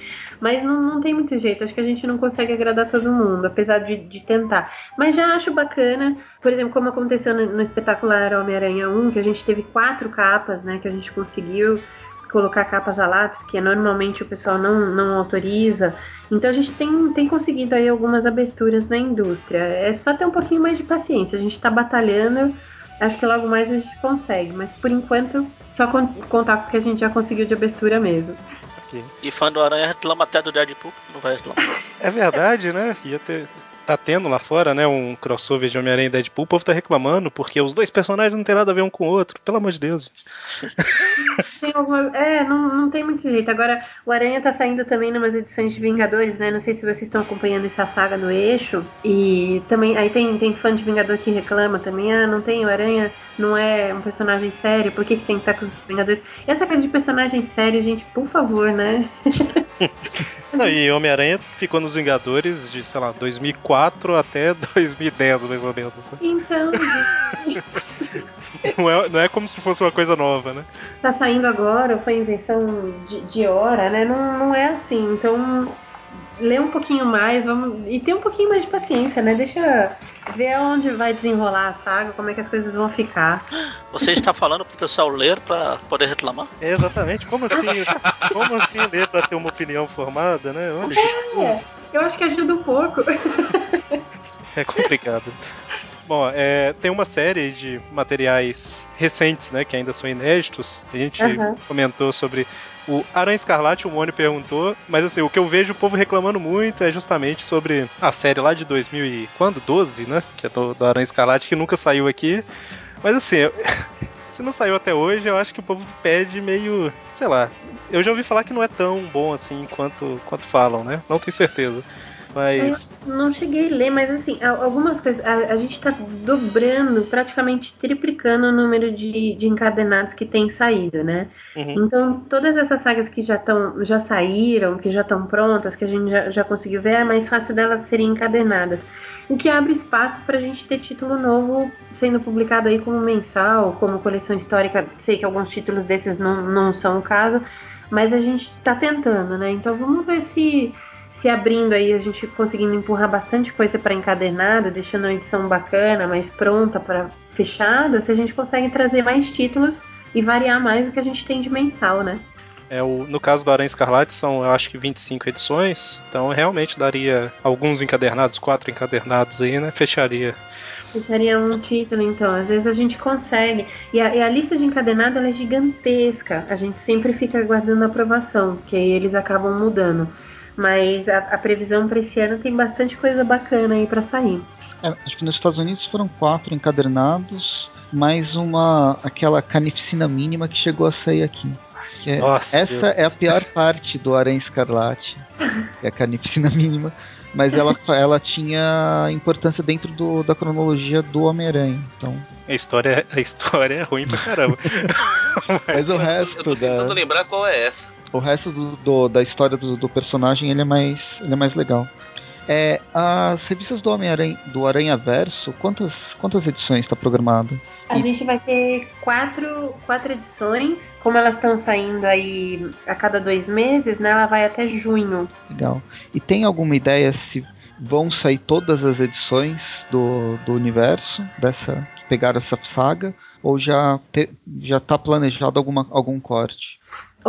[SPEAKER 7] Mas não, não tem muito jeito, acho que a gente não consegue agradar todo mundo, apesar de, de tentar. Mas já acho bacana, por exemplo, como aconteceu no, no espetacular Homem-Aranha 1, que a gente teve quatro capas, né, que a gente conseguiu colocar capas a lápis, que normalmente o pessoal não, não autoriza. Então a gente tem, tem conseguido aí algumas aberturas na indústria. É só ter um pouquinho mais de paciência. A gente tá batalhando, acho que logo mais a gente consegue. Mas por enquanto, só con- contar com o que a gente já conseguiu de abertura mesmo.
[SPEAKER 3] E fã do Aranha reclama até do Deadpool, não vai reclamar.
[SPEAKER 4] É verdade, né? Ia ter. Tá tendo lá fora, né? Um crossover de Homem-Aranha e Deadpool. O povo tá reclamando porque os dois personagens não tem nada a ver um com o outro. Pelo amor de Deus.
[SPEAKER 7] Tem alguma... É, não, não tem muito jeito. Agora, o Aranha tá saindo também numas edições de Vingadores, né? Não sei se vocês estão acompanhando essa saga no eixo. E também, aí tem, tem fã de Vingador que reclama também, ah, não tem, o Aranha não é um personagem sério, por que, que tem que estar com os Vingadores? E essa coisa de personagem sério, gente, por favor, né?
[SPEAKER 4] Não, e Homem-Aranha ficou nos Vingadores de, sei lá, 2004 até 2010, mais ou menos. Né?
[SPEAKER 7] Então,
[SPEAKER 4] Não, é, não é como se fosse uma coisa nova, né?
[SPEAKER 7] tá saindo agora, foi invenção de, de hora, né? Não, não é assim. Então, ler um pouquinho mais, vamos e ter um pouquinho mais de paciência, né? Deixa ver onde vai desenrolar a saga, como é que as coisas vão ficar.
[SPEAKER 3] Você está falando pro pessoal ler pra poder reclamar?
[SPEAKER 4] É, exatamente. Como assim? Como assim ler pra ter uma opinião formada, né? Oxe,
[SPEAKER 7] É, eu acho que ajuda um pouco.
[SPEAKER 4] É complicado. Bom, é, tem uma série de materiais recentes, né, que ainda são inéditos. A gente
[SPEAKER 7] Aham.
[SPEAKER 4] comentou sobre o Aranha Escarlate, o Mônio perguntou, mas assim, o que eu vejo o povo reclamando muito é justamente sobre a série lá de 2000 e quando? 12, né, que é do, do Aranha Escarlate, que nunca saiu aqui. Mas assim, eu- se não saiu até hoje, eu acho que o povo pede meio, sei lá. Eu já ouvi falar que não é tão bom assim quanto, quanto falam, né? Não tenho certeza. Mas
[SPEAKER 7] Não cheguei a ler, mas assim, al- algumas coisas. A, a gente tá dobrando, praticamente triplicando o número de, de encadenados que tem saído, né?
[SPEAKER 4] Uhum.
[SPEAKER 7] Então, todas essas sagas que já, tão, já saíram, que já estão prontas, que a gente já, já conseguiu ver, é mais fácil delas serem encadenadas. O que abre espaço pra gente ter título novo sendo publicado aí como mensal, como coleção histórica. Sei que alguns títulos desses não, não são o caso, mas a gente tá tentando, né? Então vamos ver se se abrindo aí, a gente conseguindo empurrar bastante coisa para encadernado, deixando a edição bacana, mais pronta para fechada, se a gente consegue trazer mais títulos e variar mais o que a gente tem de mensal, né?
[SPEAKER 4] É, o, no caso do Aranha Escarlate são, eu acho que 25 edições, então realmente daria alguns encadernados, quatro encadernados aí, né? Fecharia.
[SPEAKER 7] Fecharia um título, então. Às vezes a gente consegue. E a, e a lista de encadernado ela é gigantesca. A gente sempre fica aguardando a aprovação, que aí eles acabam mudando. Mas a, a previsão para esse ano tem bastante coisa bacana aí para sair.
[SPEAKER 5] É, acho que nos Estados Unidos foram quatro encadernados, mais uma aquela canificina mínima que chegou a sair aqui. É-
[SPEAKER 4] Nossa,
[SPEAKER 5] essa
[SPEAKER 4] Deus.
[SPEAKER 5] é a pior parte do Aranha Escarlate, que é a canificina mínima, mas ela, ela tinha importância dentro do- da cronologia do Homem-Aranha. Então,
[SPEAKER 4] A história, a história é ruim pra caramba.
[SPEAKER 5] mas o
[SPEAKER 6] Eu
[SPEAKER 5] resto
[SPEAKER 6] tô tentando
[SPEAKER 5] da,
[SPEAKER 6] lembrar qual é essa.
[SPEAKER 5] o resto do, do- da história do, do personagem ele é mais ele é mais legal. É, as revistas do Homem-Aranha do Aranha Verso, quantas quantas edições está programado?
[SPEAKER 7] A
[SPEAKER 5] E-
[SPEAKER 7] gente vai ter quatro, quatro edições. Como elas estão saindo aí a cada dois meses, né? Ela vai até junho.
[SPEAKER 5] Legal. E tem alguma ideia se vão sair todas as edições do, do universo dessa que pegaram essa saga ou já te, já tá planejado alguma, algum corte?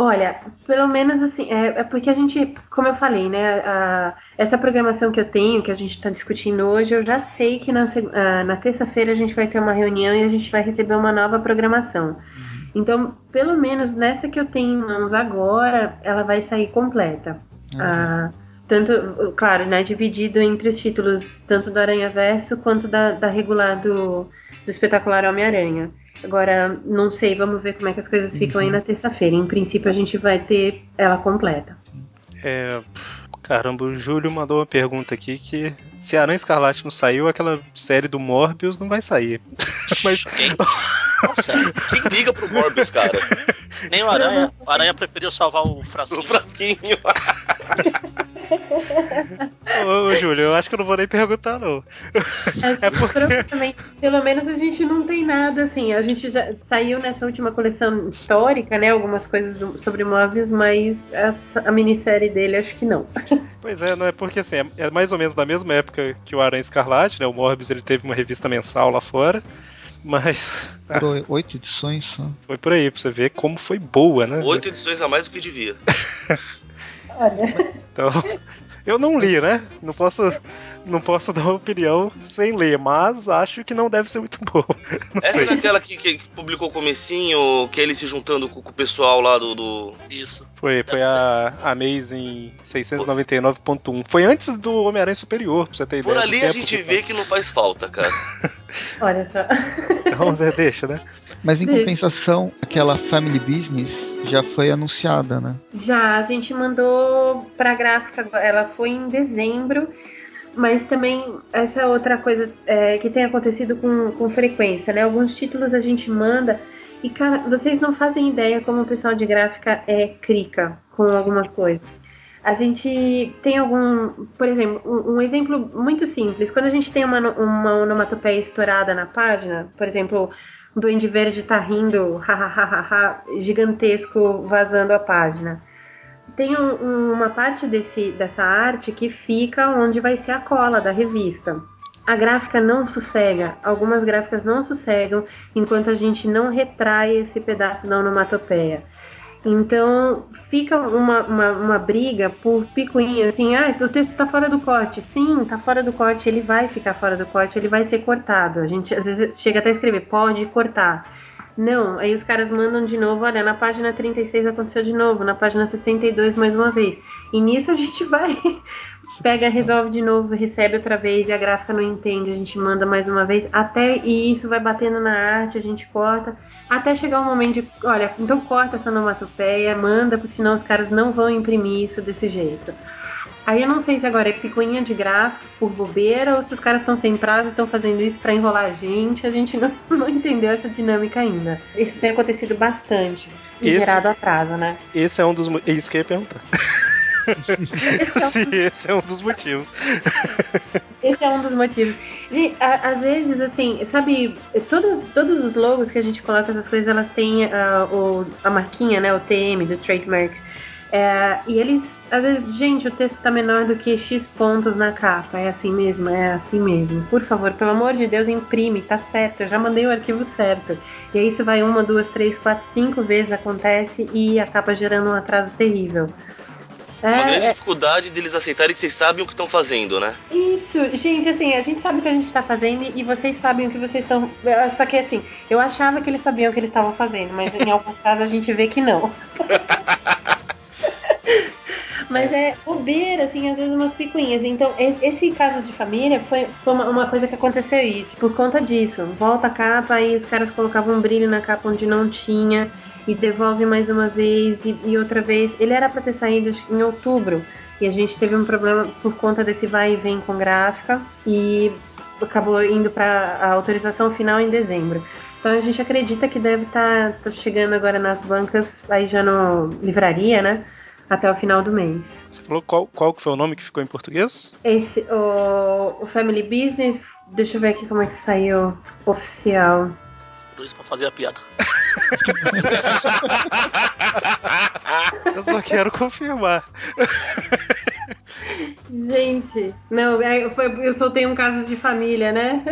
[SPEAKER 7] Olha, pelo menos assim, é, é porque a gente, como eu falei, né? a- essa programação que eu tenho, que a gente está discutindo hoje, eu já sei que na, ah, na terça-feira a gente vai ter uma reunião e a gente vai receber uma nova programação. Então, pelo menos nessa que eu tenho em mãos agora, ela vai sair completa. Ah, tanto, claro, né, dividido entre os títulos tanto do Aranha Verso quanto da, da regular do, do espetacular Homem-Aranha. Agora, não sei, vamos ver como é que as coisas ficam aí na terça-feira. Em princípio, a gente vai ter ela completa.
[SPEAKER 4] É, caramba, o Júlio mandou uma pergunta aqui que se Aranha Escarlate não saiu, aquela série do Morbius não vai sair. Mas
[SPEAKER 3] Quem? Nossa,
[SPEAKER 6] Quem liga pro Morbius, cara?
[SPEAKER 3] nem o Aranha. O Aranha preferiu salvar o
[SPEAKER 6] O
[SPEAKER 3] frasquinho.
[SPEAKER 4] Ô, ô, Júlio, eu acho que eu não vou nem perguntar, não. É porque-
[SPEAKER 7] pelo menos a gente não tem nada assim. A gente já saiu nessa última coleção histórica, né? Algumas coisas do- sobre móveis, mas a, a minissérie dele acho que não.
[SPEAKER 4] Pois é, não é porque assim, é, é mais ou menos da mesma época que o Aranha Escarlate, né? O Morbius ele teve uma revista mensal lá fora. Mas ah,
[SPEAKER 5] oito edições só.
[SPEAKER 4] foi por aí, pra você ver como foi boa, né?
[SPEAKER 6] Oito edições a mais do que devia.
[SPEAKER 7] Olha.
[SPEAKER 4] Então, eu não li, né? Não posso, não posso dar uma opinião sem ler, mas acho que não deve ser muito boa. Não
[SPEAKER 6] Essa
[SPEAKER 4] sei.
[SPEAKER 6] é daquela que, que publicou o comecinho, que é ele se juntando com, com o pessoal lá do. do-
[SPEAKER 3] Isso.
[SPEAKER 4] Foi, foi a Amazing 699.1. Foi antes do Homem-Aranha Superior, pra você ter ideia.
[SPEAKER 6] Por ali a gente
[SPEAKER 4] que
[SPEAKER 6] vê que não faz falta, cara.
[SPEAKER 7] Olha só.
[SPEAKER 4] Então, né, deixa, né?
[SPEAKER 5] Mas em compensação, aquela Family Business já foi anunciada, né?
[SPEAKER 7] Já, a gente mandou pra gráfica, ela foi em dezembro, mas também essa é outra coisa é, que tem acontecido com, com frequência, né? Alguns títulos a gente manda e, cara, vocês não fazem ideia como o pessoal de gráfica é crica com algumas coisas. A gente tem algum, por exemplo, um, um exemplo muito simples. Quando a gente tem uma, uma onomatopeia estourada na página, por exemplo, Duende Verde tá rindo, hahaha, gigantesco, vazando a página. tem um- uma parte desse, dessa arte que fica onde vai ser a cola da revista. A gráfica não sossega, algumas gráficas não sossegam enquanto a gente não retrai esse pedaço da onomatopeia. Então fica uma, uma, uma briga por picuinha, assim, ah, o texto tá fora do corte. Sim, tá fora do corte, ele vai ficar fora do corte, ele vai ser cortado. A gente às vezes chega até a escrever, pode cortar. Não, aí os caras mandam de novo, olha, na página 36 aconteceu de novo, na página 62 mais uma vez. E nisso a gente vai, pega, resolve de novo, recebe outra vez e a gráfica não entende, a gente manda mais uma vez, até e isso vai batendo na arte, a gente corta, até chegar o momento de, olha, então corta essa onomatopeia, manda, porque senão os caras não vão imprimir isso desse jeito. Aí eu não sei se agora é picuinha de gráfico por bobeira ou se os caras estão sem prazo e estão fazendo isso pra enrolar a gente. A gente não, não entendeu essa dinâmica ainda. Isso tem acontecido bastante. E
[SPEAKER 4] Esse-
[SPEAKER 7] gerado atraso, né?
[SPEAKER 4] Esse é um dos. Isso que eu ia perguntar.
[SPEAKER 7] É
[SPEAKER 4] Se esse é um dos motivos.
[SPEAKER 7] Esse é um dos motivos. E a- às vezes, assim, sabe, todos, todos os logos que a gente coloca, essas coisas, elas têm ah, o, a marquinha, né? O TM do trademark. É, e eles, às vezes, gente, o texto tá menor do que X pontos na capa. É assim mesmo, é assim mesmo. Por favor, pelo amor de Deus, imprime, tá certo. Eu já mandei o arquivo certo. E aí isso vai uma, duas, três, quatro, cinco vezes acontece e acaba gerando um atraso terrível.
[SPEAKER 6] Uma grande
[SPEAKER 7] É, é,
[SPEAKER 6] dificuldade deles aceitarem que vocês sabem o que estão fazendo, né?
[SPEAKER 7] Isso, gente, assim, a gente sabe o que a gente tá fazendo e vocês sabem o que vocês estão. Só que assim, eu achava que eles sabiam o que eles estavam fazendo, mas em alguns casos a gente vê que não. Mas é bobeira, assim, às vezes umas picuinhas. Então, esse caso de família foi, foi uma, uma coisa que aconteceu isso. Por conta disso, volta a capa e os caras colocavam um brilho na capa onde não tinha. E devolve mais uma vez e, e outra vez. Ele era pra ter saído em outubro. E a gente teve um problema por conta desse vai e vem com gráfica. E acabou indo pra a autorização final em dezembro. Então a gente acredita que deve estar chegando agora nas bancas, aí já no livraria, né? Até o final do mês.
[SPEAKER 4] Você falou qual, qual que foi o nome que ficou em português?
[SPEAKER 7] Esse, o, o Family Business, deixa eu ver aqui como é que saiu oficial.
[SPEAKER 3] Luiz pra fazer a piada.
[SPEAKER 4] Eu só quero confirmar.
[SPEAKER 7] Gente, não, é, foi, eu soltei um caso de família, né?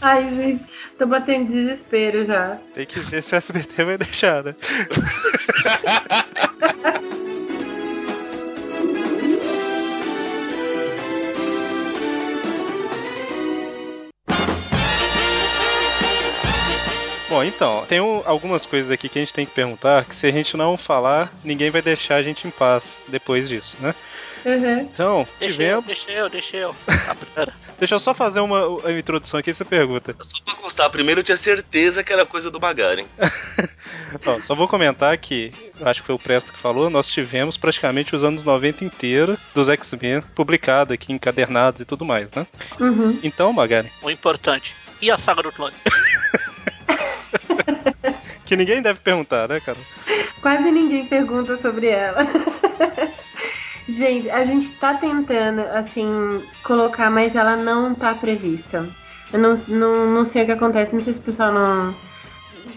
[SPEAKER 7] Ai, gente, tô batendo desespero já.
[SPEAKER 4] Tem que ver se o SBT vai deixar, né? Bom, então, tem um- algumas coisas aqui que a gente tem que perguntar que se a gente não falar, ninguém vai deixar a gente em paz depois disso, né?
[SPEAKER 7] Uhum.
[SPEAKER 4] Então,
[SPEAKER 3] Deixa
[SPEAKER 4] tivemos.
[SPEAKER 3] deixa eu, deixa eu. A primeira.
[SPEAKER 4] Deixa eu só fazer uma, uma introdução aqui, você pergunta.
[SPEAKER 6] Só pra constar, primeiro eu tinha certeza que era coisa do Magaren.
[SPEAKER 4] Ó, só vou comentar que, acho que foi o Presto que falou, nós tivemos praticamente os anos 90 inteiro dos X-Men publicado aqui, encadernados e tudo mais, né?
[SPEAKER 7] Uhum.
[SPEAKER 4] Então, Magari,
[SPEAKER 3] O importante. E a saga do clone?
[SPEAKER 4] que ninguém deve perguntar, né, cara?
[SPEAKER 7] Quase ninguém pergunta sobre ela. gente, a gente tá tentando, assim, colocar, mas ela não tá prevista. Eu não, não, não sei o que acontece, não sei se o pessoal não.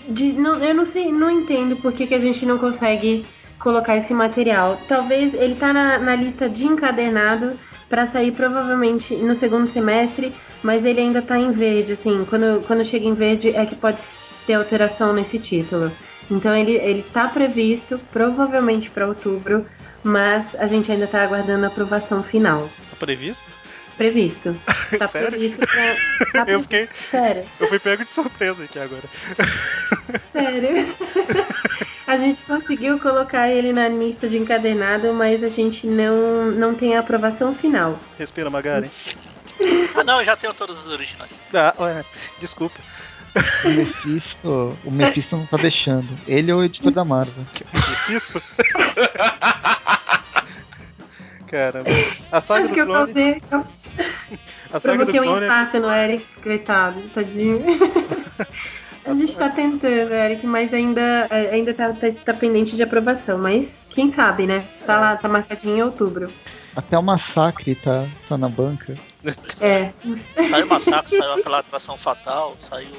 [SPEAKER 7] de- não- eu não sei, não entendo por que, que a gente não consegue colocar esse material. Talvez ele tá na, na lista de encadernado para sair provavelmente no segundo semestre, mas ele ainda tá em verde, assim, quando, quando chega em verde é que pode ter alteração nesse título. Então ele, ele tá previsto provavelmente para outubro, mas a gente ainda tá aguardando a aprovação final.
[SPEAKER 4] Tá previsto?
[SPEAKER 7] Previsto. Tá
[SPEAKER 4] Sério?
[SPEAKER 7] previsto pra. Tá
[SPEAKER 4] Eu fiquei.
[SPEAKER 7] Sério,
[SPEAKER 4] Eu fui pego de surpresa aqui agora.
[SPEAKER 7] sério. a gente conseguiu colocar ele na lista de encadernado, mas a gente não, não tem a aprovação final.
[SPEAKER 4] Respira, Magari.
[SPEAKER 3] Ah não, eu já tenho todos os originais.
[SPEAKER 4] Ah, ué, desculpa.
[SPEAKER 5] O Mephisto, o Mephisto não tá deixando. Ele é o editor da Marvel.
[SPEAKER 4] Mephisto? Caramba. A saga
[SPEAKER 7] Acho
[SPEAKER 4] do
[SPEAKER 7] que eu
[SPEAKER 4] clone.
[SPEAKER 7] causei. Eu
[SPEAKER 4] A saga do
[SPEAKER 7] provoquei um
[SPEAKER 4] clone. é
[SPEAKER 7] impacto no Eric, coitado, tadinho. A gente tá tentando, Eric, mas ainda, ainda tá, tá, tá pendente de aprovação. Mas quem sabe, né? Tá lá, tá marcadinho em outubro.
[SPEAKER 5] Até o Massacre tá, tá na banca.
[SPEAKER 7] É.
[SPEAKER 3] Saiu o Massacre, saiu aquela atração fatal, saiu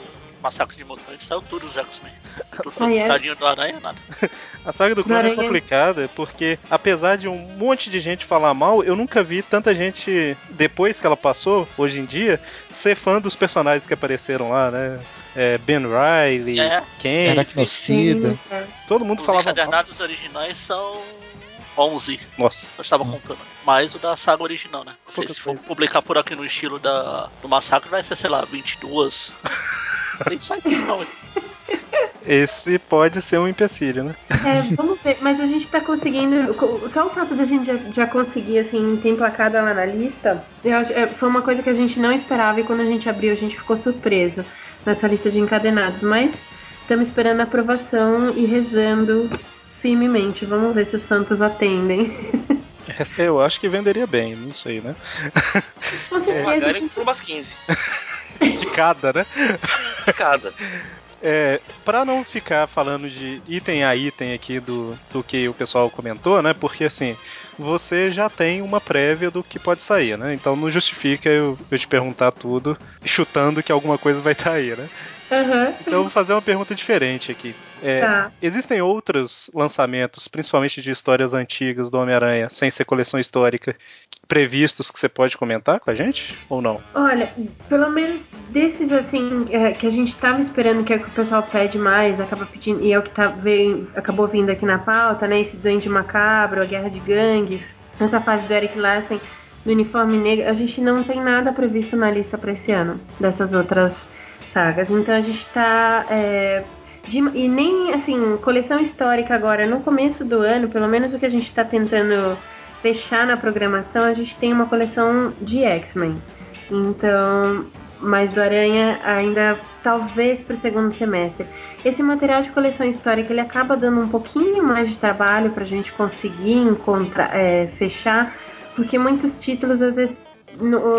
[SPEAKER 3] Massacre de Mutantes, saiu tudo os X-Men. Tadinho do Aranha, nada.
[SPEAKER 4] A saga do clone é complicada porque, apesar de um monte de gente falar mal, eu nunca vi tanta gente, depois que ela passou, hoje em dia, ser fã dos personagens que apareceram lá, né? É, ben Riley,
[SPEAKER 3] É.
[SPEAKER 4] Ken, todo mundo
[SPEAKER 3] Os
[SPEAKER 4] falava mal.
[SPEAKER 3] encadernados originais são 11.
[SPEAKER 4] Nossa,
[SPEAKER 3] Eu estava
[SPEAKER 5] Hum.
[SPEAKER 3] contando. Mais o da saga original, né? Não sei
[SPEAKER 4] Pouca
[SPEAKER 3] se for
[SPEAKER 4] coisa.
[SPEAKER 3] publicar por aqui no estilo da, do Massacre, vai ser, sei lá, 22. Sem saber, não.
[SPEAKER 4] esse pode ser um empecilho, né?
[SPEAKER 7] É, vamos ver, mas a gente tá conseguindo. Só o fato da gente já, já conseguir, assim, ter emplacado ela na lista, eu acho, é, foi uma coisa que a gente não esperava e quando a gente abriu a gente ficou surpreso nessa lista de encadenados. Mas estamos esperando a aprovação e rezando firmemente. Vamos ver se os santos atendem.
[SPEAKER 4] Eu acho que venderia bem, não sei, né?
[SPEAKER 7] Com certeza.
[SPEAKER 6] Pagarem por umas 15.
[SPEAKER 4] De cada, né?
[SPEAKER 6] Cada.
[SPEAKER 4] É, para não ficar falando de item a item aqui do, do que o pessoal comentou, né? Porque assim, você já tem uma prévia do que pode sair, né? Então não justifica eu, eu te perguntar tudo chutando que alguma coisa vai estar aí, né?
[SPEAKER 7] Aham.
[SPEAKER 4] Então eu vou fazer uma pergunta diferente aqui. É,
[SPEAKER 7] Tá.
[SPEAKER 4] Existem outros lançamentos, principalmente de histórias antigas do Homem-Aranha, sem ser coleção histórica, previstos que você pode comentar com a gente? Ou não?
[SPEAKER 7] Olha, pelo menos desses assim é, que a gente tava esperando que é o que o pessoal pede mais, acaba pedindo, e é o que tá, veio, acabou vindo aqui na pauta, né? Esse Duende Macabro, a Guerra de Gangues, essa fase do Eric Larsen do uniforme negro, a gente não tem nada previsto na lista pra esse ano dessas outras sagas. Então a gente tá. é, de- e nem assim, coleção histórica agora, no começo do ano, pelo menos o que a gente tá tentando fechar na programação, a gente tem uma coleção de X-Men. Então, mas do Aranha ainda talvez para o segundo semestre. Esse material de coleção histórica ele acaba dando um pouquinho mais de trabalho para a gente conseguir encontrar, é, fechar, porque muitos títulos às vezes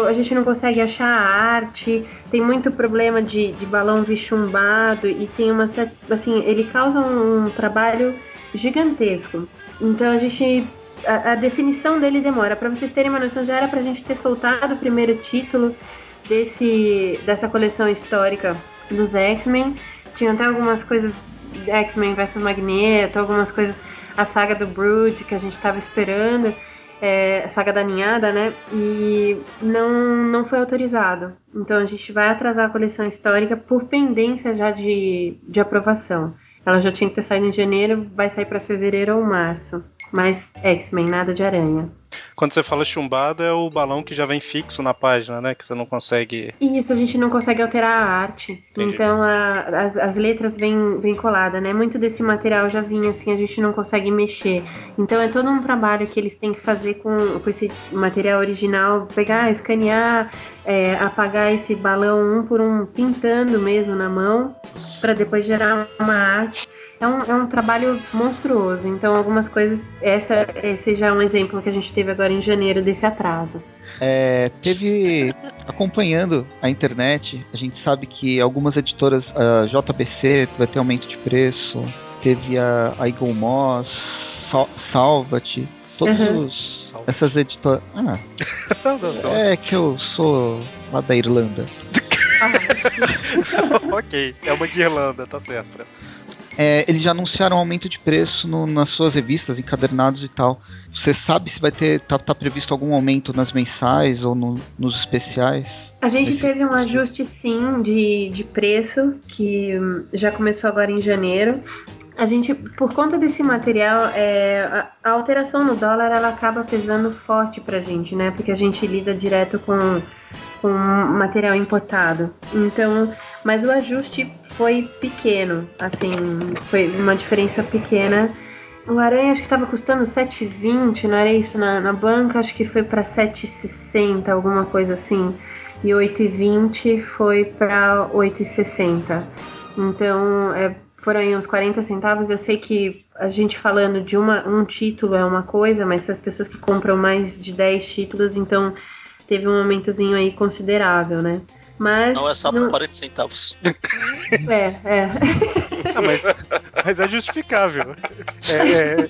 [SPEAKER 7] a gente não consegue achar a arte, tem muito problema de, de balão bichumbado e tem uma assim ele causa um, trabalho gigantesco. Então a gente a, a definição dele demora. Para vocês terem uma noção, já era pra gente ter soltado o primeiro título desse dessa coleção histórica dos X-Men. Tinha até algumas coisas X-Men vs Magneto, algumas coisas a saga do Brood que a gente estava esperando, é, saga da ninhada, né? E não não foi autorizado. Então a gente vai atrasar a coleção histórica por pendência já de, de aprovação. Ela já tinha que ter saído em janeiro, vai sair para fevereiro ou março. Mas X-Men, nada de aranha.
[SPEAKER 4] Quando você fala chumbado, é o balão que já vem fixo na página, né? Que você não consegue.
[SPEAKER 7] E isso a gente não consegue alterar a arte.
[SPEAKER 4] Entendi.
[SPEAKER 7] Então a- as, as letras vêm vem colada, né? Muito desse material já vinha assim, a gente não consegue mexer. Então é todo um trabalho que eles têm que fazer com, com esse material original, pegar, escanear, é, apagar esse balão um por um, pintando mesmo na mão, para depois gerar uma arte. É um, é um trabalho monstruoso. Então algumas coisas. Essa, esse já é um exemplo que a gente teve agora em janeiro desse atraso.
[SPEAKER 5] É, teve. Acompanhando a internet, a gente sabe que algumas editoras, a JBC vai ter aumento de preço, teve a, a Eagle Moss, Sal, Salvat, todos
[SPEAKER 7] Uhum.
[SPEAKER 5] os- essas editoras. Ah,
[SPEAKER 4] Não, não, não.
[SPEAKER 5] é que eu sou lá da Irlanda.
[SPEAKER 4] ok, é uma guirlanda, tá certo.
[SPEAKER 5] É, eles já anunciaram aumento de preço no- nas suas revistas, encadernados e tal. Você sabe se vai ter. tá, tá previsto algum aumento nas mensais ou no- nos especiais?
[SPEAKER 7] A gente
[SPEAKER 5] Esse-
[SPEAKER 7] teve um ajuste sim de, de preço que hum, já começou agora em janeiro. A gente, por conta desse material, é, a, a alteração no dólar ela acaba pesando forte pra gente, né? Porque a gente lida direto com, com material importado. Então, mas o ajuste foi pequeno, assim, foi uma diferença pequena. O aranha acho que estava custando 7,20, não era isso? Na, na banca acho que foi para 7,60, alguma coisa assim. E 8,20 foi para 8,60. Então, é, foram aí uns 40 centavos. Eu sei que a gente falando de uma, um título é uma coisa, mas as pessoas que compram mais de 10 títulos, então teve um aumentozinho aí considerável, né? Mas
[SPEAKER 3] Não é só por 40 centavos.
[SPEAKER 7] é, é.
[SPEAKER 4] Ah, mas, mas é justificável. É, é,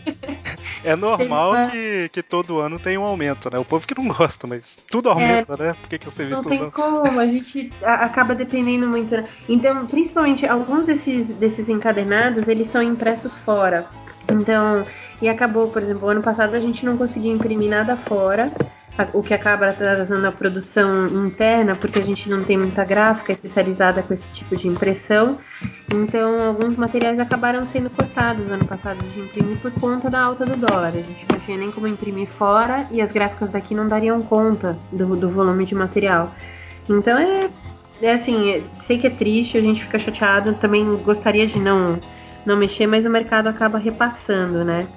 [SPEAKER 4] É normal
[SPEAKER 7] uma-
[SPEAKER 4] que, que todo ano tem um aumento, né? O povo que não gosta, mas tudo aumenta, né? Por que, que você
[SPEAKER 7] É. Não tem
[SPEAKER 4] não?
[SPEAKER 7] como, a gente acaba dependendo muito. Então, principalmente alguns desses, desses encadernados, eles são impressos fora. Então, e acabou, por exemplo, ano passado a gente não conseguia imprimir nada fora, o que acaba atrasando a produção interna, porque a gente não tem muita gráfica especializada com esse tipo de impressão. Então, alguns materiais acabaram sendo cortados ano passado de imprimir por conta da alta do dólar. A gente não tinha nem como imprimir fora e as gráficas daqui não dariam conta do, do volume de material. Então, é, é assim, é- sei que é triste, a gente fica chateado, também gostaria de não, não mexer, mas o mercado acaba repassando, né?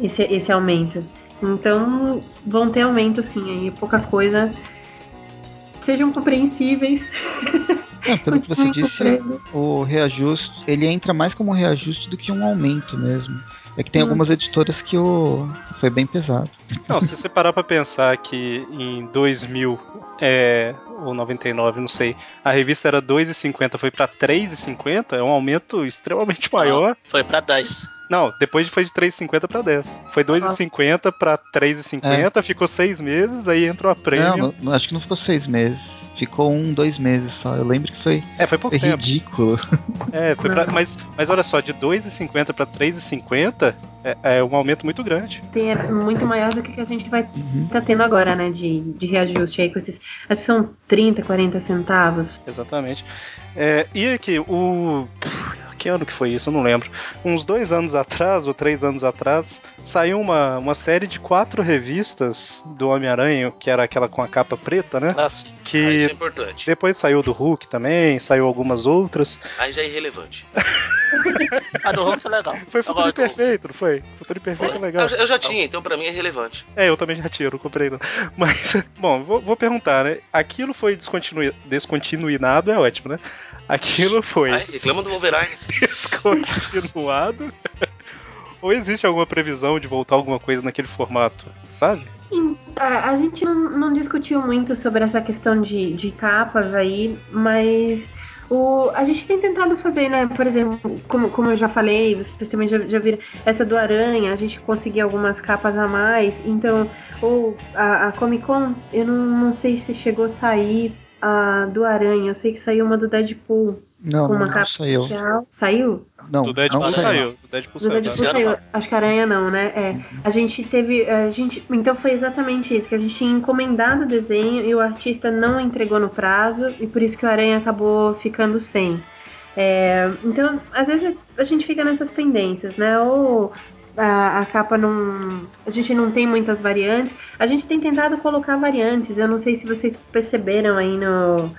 [SPEAKER 7] Esse, esse aumento. Então, vão ter aumento sim, aí pouca coisa. Sejam compreensíveis.
[SPEAKER 5] É, pelo que você disse, o reajuste, ele entra mais como um reajuste do que um aumento mesmo. É que tem
[SPEAKER 7] Hum.
[SPEAKER 5] algumas editoras que o foi bem pesado.
[SPEAKER 4] Não, se você parar pra pensar que em 2000 é, ou 99, não sei, a revista era 2,50, foi pra 3,50, é um aumento extremamente maior.
[SPEAKER 3] Foi pra 10.
[SPEAKER 4] Não, depois foi de 3,50 pra 10. Foi 2,50 pra 3,50, ficou seis meses, aí entrou a prêmio.
[SPEAKER 5] não, acho que não ficou seis meses. Ficou um, dois meses só. Eu lembro que foi,
[SPEAKER 4] É, foi pouco
[SPEAKER 5] foi
[SPEAKER 4] tempo.
[SPEAKER 5] ridículo.
[SPEAKER 4] É, foi pra- mas, mas olha só, de 2,50 pra 3,50 é, é um aumento muito grande.
[SPEAKER 7] Tem, é muito maior do que que a gente vai
[SPEAKER 5] Uhum.
[SPEAKER 7] tá tendo agora, né? De, de reajuste aí com esses. Acho que são 30, 40 centavos.
[SPEAKER 4] Exatamente. É, e aqui, o. Que ano que foi isso? Eu não lembro. Uns dois anos atrás, ou três anos atrás, saiu uma, uma série de quatro revistas do Homem-Aranha, que era aquela com a capa preta, né?
[SPEAKER 3] Ah, sim.
[SPEAKER 4] Que
[SPEAKER 6] isso é importante.
[SPEAKER 4] depois saiu do Hulk também, saiu algumas outras.
[SPEAKER 6] Aí já é irrelevante.
[SPEAKER 3] A do Hulk é legal.
[SPEAKER 4] Foi
[SPEAKER 3] Eu
[SPEAKER 4] Futuro. Perfeito, não foi? Futuro Perfeito é legal.
[SPEAKER 6] Eu, já- eu já tinha, então pra mim é relevante.
[SPEAKER 4] É, eu também já tinha, eu não comprei não. Mas, bom, vou, vou perguntar, né? Aquilo foi descontinuado, é ótimo, né? Aquilo foi
[SPEAKER 6] Ai, reclama do Wolverine.
[SPEAKER 4] descontinuado? Ou existe alguma previsão de voltar alguma coisa naquele formato? Você sabe?
[SPEAKER 7] A, a gente não, não discutiu muito sobre essa questão de, de capas aí, mas o, a gente tem tentado fazer, né? Por exemplo, como, como eu já falei, vocês também já, já viram essa do Aranha, a gente conseguiu algumas capas a mais. Então, ou a, a Comic Con, eu não, não sei se chegou a sair a do Aranha, eu sei que saiu uma do Deadpool
[SPEAKER 5] Não,
[SPEAKER 7] com uma
[SPEAKER 5] não,
[SPEAKER 7] capa
[SPEAKER 5] saiu.
[SPEAKER 7] especial. Saiu?
[SPEAKER 5] Não,
[SPEAKER 4] do Deadpool
[SPEAKER 5] não
[SPEAKER 4] saiu. Do Deadpool
[SPEAKER 7] Do
[SPEAKER 4] saiu.
[SPEAKER 7] Deadpool
[SPEAKER 3] Esse ano
[SPEAKER 7] saiu.
[SPEAKER 3] não.
[SPEAKER 7] Acho que Aranha não, né? É. A gente teve. A gente, então foi exatamente isso, que a gente tinha encomendado o desenho e o artista não entregou no prazo, e por isso que o Aranha acabou ficando sem. É, então, às vezes a gente fica nessas pendências, né? Ou a, a capa não. A gente não tem muitas variantes. A gente tem tentado colocar variantes. Eu não sei se vocês perceberam aí no.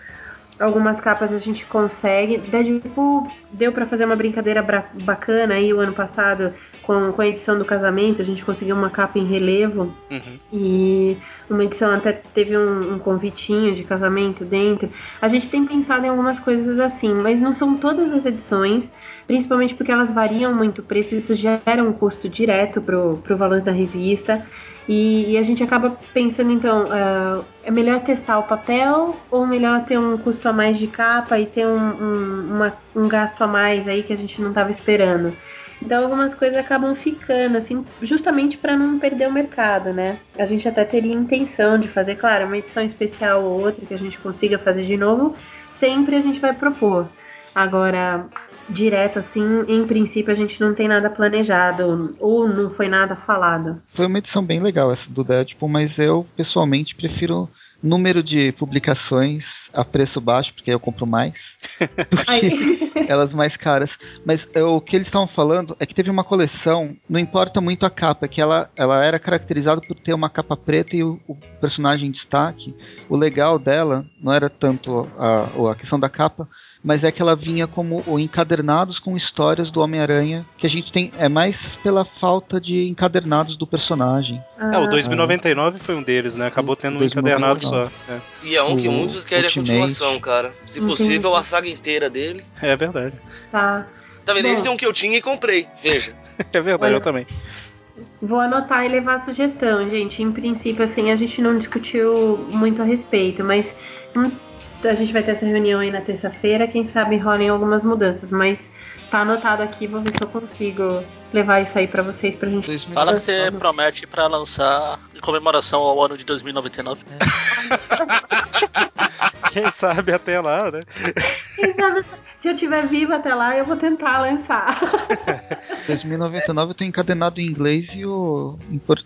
[SPEAKER 7] Algumas capas a gente consegue. Deadpool deu pra fazer uma brincadeira bacana aí o ano passado com, com a edição do casamento. A gente conseguiu uma capa em relevo
[SPEAKER 4] Uhum.
[SPEAKER 7] e uma edição até teve um, um convitinho de casamento dentro. A gente tem pensado em algumas coisas assim, mas não são todas as edições, principalmente porque elas variam muito o preço, isso gera um custo direto pro, pro valor da revista. E, e a gente acaba pensando, então, ah, é melhor testar o papel ou melhor ter um custo a mais de capa e ter um, um, uma- um gasto a mais aí que a gente não estava esperando? Então algumas coisas acabam ficando, assim, justamente para não perder o mercado, né? A gente até teria intenção de fazer, claro, uma edição especial ou outra que a gente consiga fazer de novo, sempre a gente vai propor. Agora, direto assim, em princípio a gente não tem nada planejado ou não foi nada falado.
[SPEAKER 5] Foi uma edição bem legal essa do Deadpool, mas eu pessoalmente prefiro número de publicações a preço baixo, porque aí eu compro mais, do que
[SPEAKER 7] Aí,
[SPEAKER 5] elas mais caras. Mas é, o que eles estavam falando é que teve uma coleção, não importa muito a capa, que ela, ela era caracterizada por ter uma capa preta e o, o personagem em destaque. O legal dela não era tanto a, a questão da capa, mas é que ela vinha como o encadernados com histórias do Homem-Aranha, que a gente tem é mais pela falta de encadernados do personagem.
[SPEAKER 4] É, o
[SPEAKER 7] ah,
[SPEAKER 4] 2099 foi um deles, né? Acabou tendo um
[SPEAKER 5] 2099.
[SPEAKER 4] encadernado só. É,
[SPEAKER 6] E é um que muitos querem a continuação, cara. Se
[SPEAKER 7] Entendi.
[SPEAKER 6] possível, a saga inteira dele.
[SPEAKER 4] é verdade.
[SPEAKER 7] tá.
[SPEAKER 6] Tá vendo?
[SPEAKER 7] Bom.
[SPEAKER 6] Esse é um que eu tinha e comprei. Veja.
[SPEAKER 4] É verdade,
[SPEAKER 7] Olha.
[SPEAKER 4] eu também.
[SPEAKER 7] Vou anotar e levar a sugestão, gente. Em princípio, assim, a gente não discutiu muito a respeito, mas hum, a gente vai ter essa reunião aí na terça-feira. Quem sabe rolem algumas mudanças, mas Tá anotado aqui, vou ver se eu consigo levar isso aí pra vocês pra gente.
[SPEAKER 5] 2099.
[SPEAKER 3] Fala que você promete pra lançar em comemoração ao ano de 2099.
[SPEAKER 4] Quem sabe até lá, né?
[SPEAKER 7] Quem sabe, se eu tiver viva até lá, eu vou tentar lançar.
[SPEAKER 5] 2099 eu tenho encadenado em inglês e o,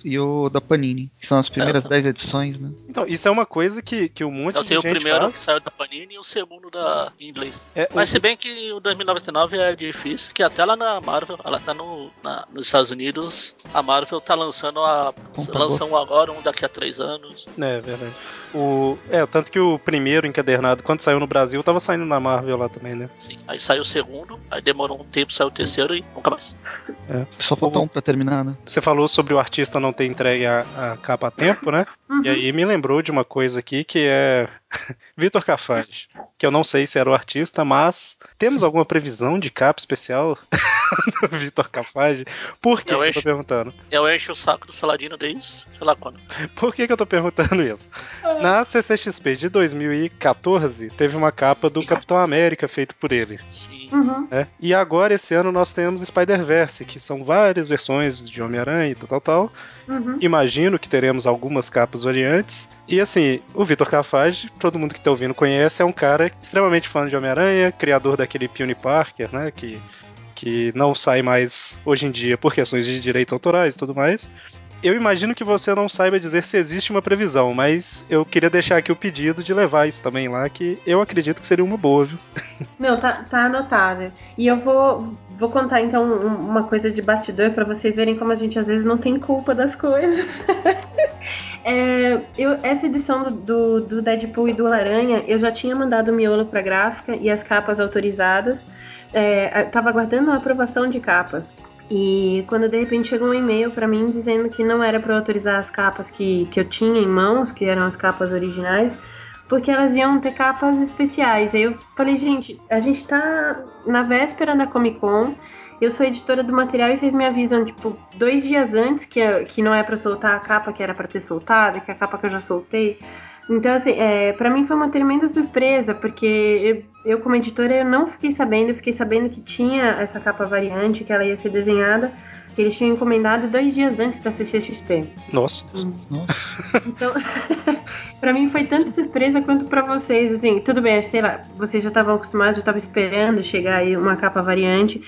[SPEAKER 5] e o da Panini, que são as primeiras
[SPEAKER 3] É,
[SPEAKER 5] 10 edições, né?
[SPEAKER 4] Então, isso é uma coisa que, que um monte
[SPEAKER 3] Eu
[SPEAKER 4] de
[SPEAKER 3] tenho o
[SPEAKER 4] gente
[SPEAKER 3] primeiro que
[SPEAKER 4] faz.
[SPEAKER 3] saiu da Panini e o segundo da em inglês.
[SPEAKER 4] É,
[SPEAKER 3] Mas
[SPEAKER 4] o-
[SPEAKER 3] se bem que o 2099 é difícil, que até lá na Marvel, ela tá no, na- nos Estados Unidos, a Marvel tá lançando a.
[SPEAKER 5] Compra
[SPEAKER 3] lança um agora, um daqui a três anos.
[SPEAKER 4] É, verdade. O, é, tanto que o primeiro encadernado, quando saiu no Brasil, tava saindo na Marvel lá também, né?
[SPEAKER 3] Sim. Aí saiu o segundo, aí demorou um tempo, saiu o terceiro e nunca mais.
[SPEAKER 5] Só falta um pra terminar, né?
[SPEAKER 4] Você falou sobre o artista não ter entregue a, a capa a tempo, né? E aí me lembrou de uma coisa aqui que é Vitor Cafage, que eu não sei se era o artista, mas temos alguma previsão de capa especial do Vitor Cafage? Por que,
[SPEAKER 3] Eu
[SPEAKER 4] que eu tô
[SPEAKER 3] encho.
[SPEAKER 4] perguntando?
[SPEAKER 3] Eu encho o saco do Saladino desde sei lá quando.
[SPEAKER 4] Por que, que eu tô perguntando isso? Na CCXP de 2014, teve uma capa do Capitão América feito por ele.
[SPEAKER 3] Sim.
[SPEAKER 7] Uhum.
[SPEAKER 4] né? E agora, esse ano, nós temos Spider-Verse, que são várias versões de Homem-Aranha e tal, tal, tal.
[SPEAKER 7] Uhum.
[SPEAKER 4] Imagino que teremos algumas capas variantes. E assim, o Vitor Cafage, todo mundo que tá ouvindo conhece, é um cara extremamente fã de Homem-Aranha, criador daquele Peony Parker, né? Que, que não sai mais hoje em dia por questões de direitos autorais e tudo mais. Eu imagino que você não saiba dizer se existe uma previsão, mas eu queria deixar aqui o pedido de levar isso também lá, que eu acredito que seria uma boa, viu?
[SPEAKER 7] Não, tá, tá anotado. E eu vou, vou contar então um- uma coisa de bastidor pra vocês verem como a gente às vezes não tem culpa das coisas. É, eu, essa edição do, do, do Deadpool e do Aranha, eu já tinha mandado o miolo pra gráfica e as capas autorizadas. É, tava aguardando a aprovação de capas. E quando de repente chegou um e-mail pra mim dizendo que não era eu autorizar as capas que, que eu tinha em mãos, que eram as capas originais, porque elas iam ter capas especiais. Aí eu falei, gente, a gente tá na véspera da Comic Con, eu sou editora do material e vocês me avisam, tipo, dois dias antes que, que não é pra soltar a capa que era pra ter soltado, que é a capa que eu já soltei. Então, assim, é, pra mim foi uma tremenda surpresa, porque eu, eu, como editora, eu não fiquei sabendo, eu fiquei sabendo que tinha essa capa variante, que ela ia ser desenhada, que eles tinham encomendado dois dias antes da CCXP.
[SPEAKER 4] Nossa.
[SPEAKER 7] Então, pra mim foi tanto surpresa quanto pra vocês, assim, tudo bem, sei lá, vocês já estavam acostumados, eu tava esperando chegar aí uma capa variante.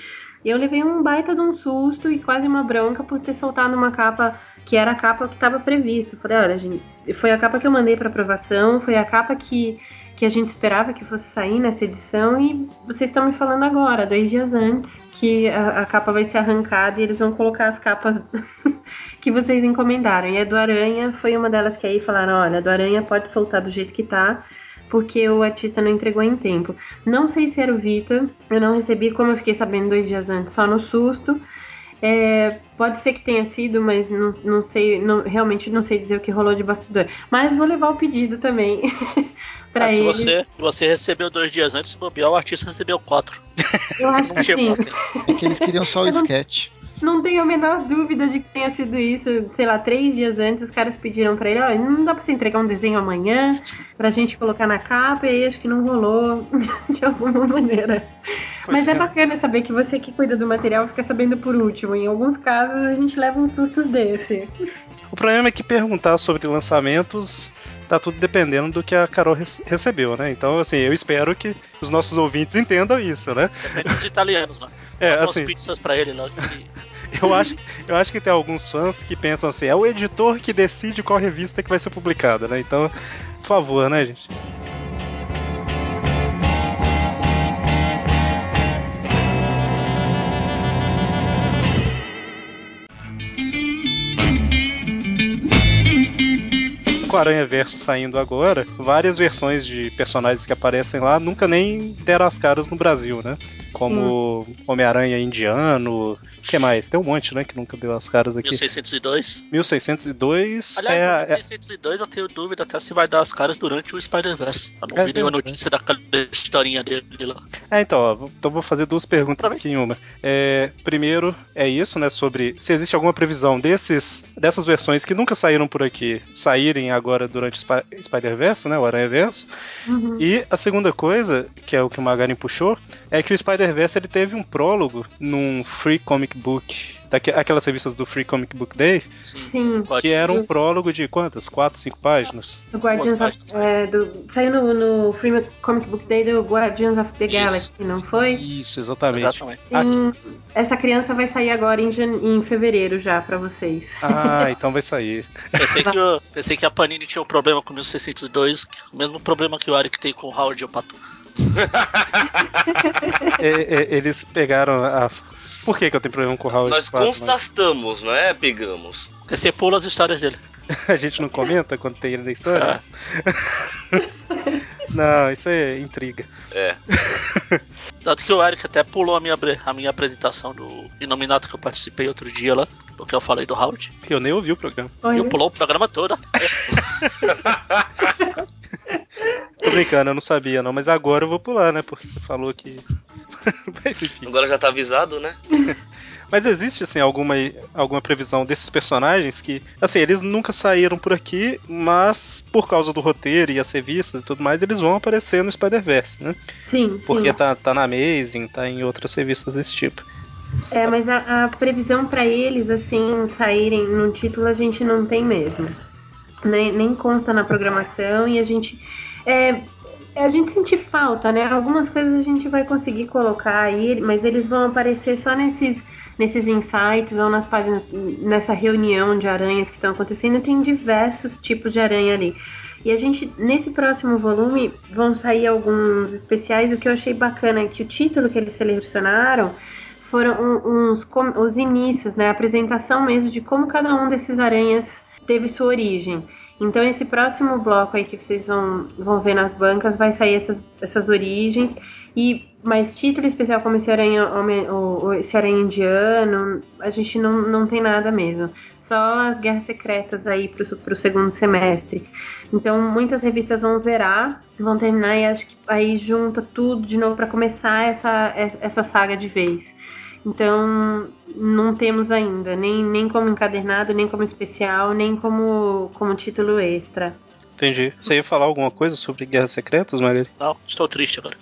[SPEAKER 7] Eu levei um baita de um susto e quase uma bronca por ter soltado uma capa que era a capa que estava prevista. Falei, olha, gente, foi a capa que eu mandei para aprovação, foi a capa que, que a gente esperava que fosse sair nessa edição e vocês estão me falando agora, dois dias antes, que a, a capa vai ser arrancada e eles vão colocar as capas que vocês encomendaram. E a do Aranha foi uma delas que aí falaram, olha, a do Aranha pode soltar do jeito que tá, porque o artista não entregou em tempo. Não sei se era o Vitor, eu não recebi, como eu fiquei sabendo dois dias antes, só no susto. É, pode ser que tenha sido, mas não, não sei, não, realmente não sei dizer o que rolou de bastidor. Mas vou levar o pedido também pra
[SPEAKER 3] Ah, se,
[SPEAKER 7] ele.
[SPEAKER 3] você, se você recebeu dois dias antes, se bobear, o artista recebeu quatro.
[SPEAKER 7] Eu acho que sim.
[SPEAKER 5] É que eles queriam só o
[SPEAKER 7] não-
[SPEAKER 5] sketch.
[SPEAKER 7] Não tenho a menor dúvida de que tenha sido isso. Sei lá, três dias antes os caras pediram pra ele, ó, não dá pra você entregar um desenho amanhã pra gente colocar na capa, e aí acho que não rolou de alguma maneira. Mas é bacana saber que você que cuida do material fica sabendo por último. Em alguns casos a gente leva uns sustos desse.
[SPEAKER 4] O problema é que perguntar sobre lançamentos tá tudo dependendo do que a Carol rece- recebeu, né? Então, assim, eu espero que os nossos ouvintes entendam isso, né?
[SPEAKER 3] Depende dos italianos lá.
[SPEAKER 4] É,
[SPEAKER 3] Dá
[SPEAKER 4] assim,
[SPEAKER 3] pizzas pra ele que-
[SPEAKER 4] eu acho, eu acho que tem alguns fãs que pensam assim, é o editor que decide qual revista que vai ser publicada, né? Então, por favor, né, gente? Com o Aranha Verso saindo agora, várias versões de personagens que aparecem lá nunca nem deram as caras no Brasil, né? Como Homem-Aranha indiano, o que mais? Tem um monte, né, que nunca deu as caras aqui.
[SPEAKER 3] 1602.
[SPEAKER 4] 1602
[SPEAKER 3] Aliás,
[SPEAKER 4] é, a-
[SPEAKER 3] no 1602 eu tenho dúvida até se vai dar as caras durante o Spider-Verse. Eu não
[SPEAKER 4] É
[SPEAKER 3] vi nenhuma notícia daquela historinha dele lá.
[SPEAKER 4] É, então, ó, vou- então vou fazer duas perguntas aqui em uma. É, primeiro, é isso, né, sobre se existe alguma previsão desses, dessas versões que nunca saíram por aqui, saírem agora durante o Spi- Spider-Verse, né, o Aranha-Verso.
[SPEAKER 7] Uhum.
[SPEAKER 4] E a segunda coisa, que é o que o Magarin puxou, é que o Spider-Verse Spider-Verse ele teve um prólogo num Free Comic Book, aquelas revistas do Free Comic Book Day,
[SPEAKER 3] Sim.
[SPEAKER 4] Que era um prólogo de quantas? Quatro, cinco páginas?
[SPEAKER 7] do Guardians of, é, do, saiu no, no Free Comic Book Day do Guardians of the
[SPEAKER 3] Isso.
[SPEAKER 7] Galaxy, não foi?
[SPEAKER 4] Isso, exatamente.
[SPEAKER 3] Exatamente.
[SPEAKER 7] Sim, essa criança vai sair agora em, em fevereiro já pra vocês.
[SPEAKER 4] Ah, então vai sair.
[SPEAKER 3] Pensei que, eu- pensei que a Panini tinha um problema com o 1602, que- o mesmo problema que o Ari que tem com o Howard e o Pato.
[SPEAKER 4] É, é, eles pegaram a. Por que, que eu tenho problema com o Howard?
[SPEAKER 6] Nós constatamos, não é? Pegamos.
[SPEAKER 3] Porque você pula as histórias dele.
[SPEAKER 4] A gente não comenta quando tem ele na história? não, isso é intriga.
[SPEAKER 6] É.
[SPEAKER 3] Tanto que o Eric até pulou a minha, a minha apresentação do Inominato que eu participei outro dia lá, porque eu falei do Howard.
[SPEAKER 4] Eu nem ouvi o programa.
[SPEAKER 3] E
[SPEAKER 7] Olha,
[SPEAKER 3] eu pulou o programa todo.
[SPEAKER 4] Tô brincando, eu não sabia não, mas agora eu vou pular, né? Porque você falou que. mas enfim.
[SPEAKER 6] Agora já tá avisado, né?
[SPEAKER 4] Mas existe, assim, alguma, alguma previsão desses personagens que, assim, eles nunca saíram por aqui, mas por causa do roteiro e as revistas e tudo mais, eles vão aparecer no Spider-Verse, né?
[SPEAKER 7] sim,
[SPEAKER 4] Porque
[SPEAKER 7] sim.
[SPEAKER 4] tá, tá na Amazing, tá em outras revistas desse tipo.
[SPEAKER 7] É, mas a, a previsão pra eles, assim, saírem num título a gente não tem mesmo. Nem, nem consta na programação e a gente. É, a gente sente falta, né? Algumas coisas a gente vai conseguir colocar aí, mas eles vão aparecer só nesses, nesses insights ou nas páginas, nessa reunião de aranhas que estão acontecendo. Tem diversos tipos de aranha ali. E a gente, nesse próximo volume, vão sair alguns especiais. O que eu achei bacana é que o título que eles selecionaram foram uns os inícios, né, a apresentação mesmo de como cada um desses aranhas teve sua origem. Então esse próximo bloco aí que vocês vão, vão ver nas bancas vai sair essas, essas origens e mais título especial como esse aranha o- o- esse aranha indiano, a gente não, não tem nada mesmo. Só as guerras secretas aí pro, pro segundo semestre. Então muitas revistas vão zerar, vão terminar e acho que aí junta tudo de novo para começar essa, essa saga de vez. Então, não temos ainda, nem, nem como encadernado, nem como especial, nem como, como título extra.
[SPEAKER 4] Entendi. Você ia falar alguma coisa sobre Guerras Secretas, Maria?
[SPEAKER 3] Não, estou triste agora.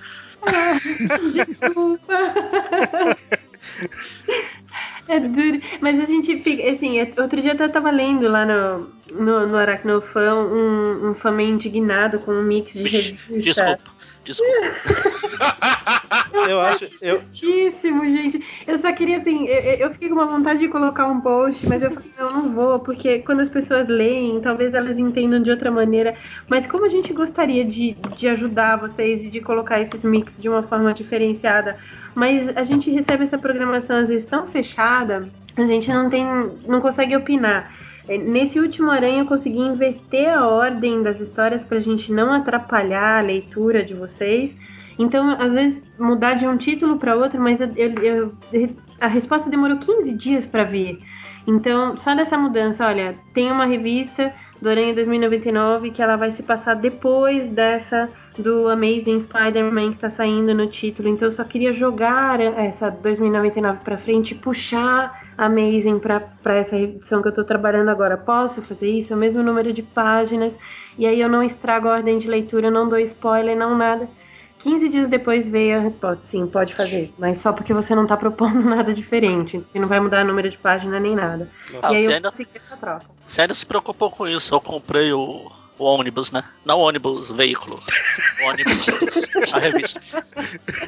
[SPEAKER 7] Desculpa. É duro. Mas a gente fica. Assim, outro dia eu até tava lendo lá no, no, no Aracnofã um, um fã meio indignado com um mix de revista.
[SPEAKER 3] Desculpa, desculpa.
[SPEAKER 4] Eu acho. Eu,
[SPEAKER 7] Tristíssimo, gente. Eu só queria, assim, eu, eu fiquei com uma vontade de colocar um post, mas eu falei, não, não vou, porque quando as pessoas leem, talvez elas entendam de outra maneira. Mas como a gente gostaria de, de ajudar vocês e de colocar esses mix de uma forma diferenciada, mas a gente recebe essa programação às vezes tão fechada, a gente não tem, não consegue opinar. É, Nesse último Aranha eu consegui inverter a ordem das histórias pra gente não atrapalhar a leitura de vocês. Então, às vezes, mudar de um título para outro, mas eu- eu- eu- a resposta demorou 15 dias para vir. Então, só dessa mudança, olha, tem uma revista do Aranha 2099 que ela vai se passar depois dessa do Amazing Spider-Man que tá saindo no título. Então, eu só queria jogar essa 2099 para frente puxar a Amazing para essa edição que eu tô trabalhando agora. Posso fazer isso? É o mesmo número de páginas. E aí eu não estrago a ordem de leitura, não dou spoiler, não nada. 15 dias depois veio a resposta, sim, pode fazer, mas só porque você não tá propondo nada diferente, e não vai mudar o número de página nem nada.
[SPEAKER 3] Ah,
[SPEAKER 7] e aí eu
[SPEAKER 3] ainda-
[SPEAKER 7] essa troca.
[SPEAKER 3] Você ainda se preocupou com isso. Eu comprei o, o ônibus, né? Não o ônibus, veículo. O ônibus, a revista.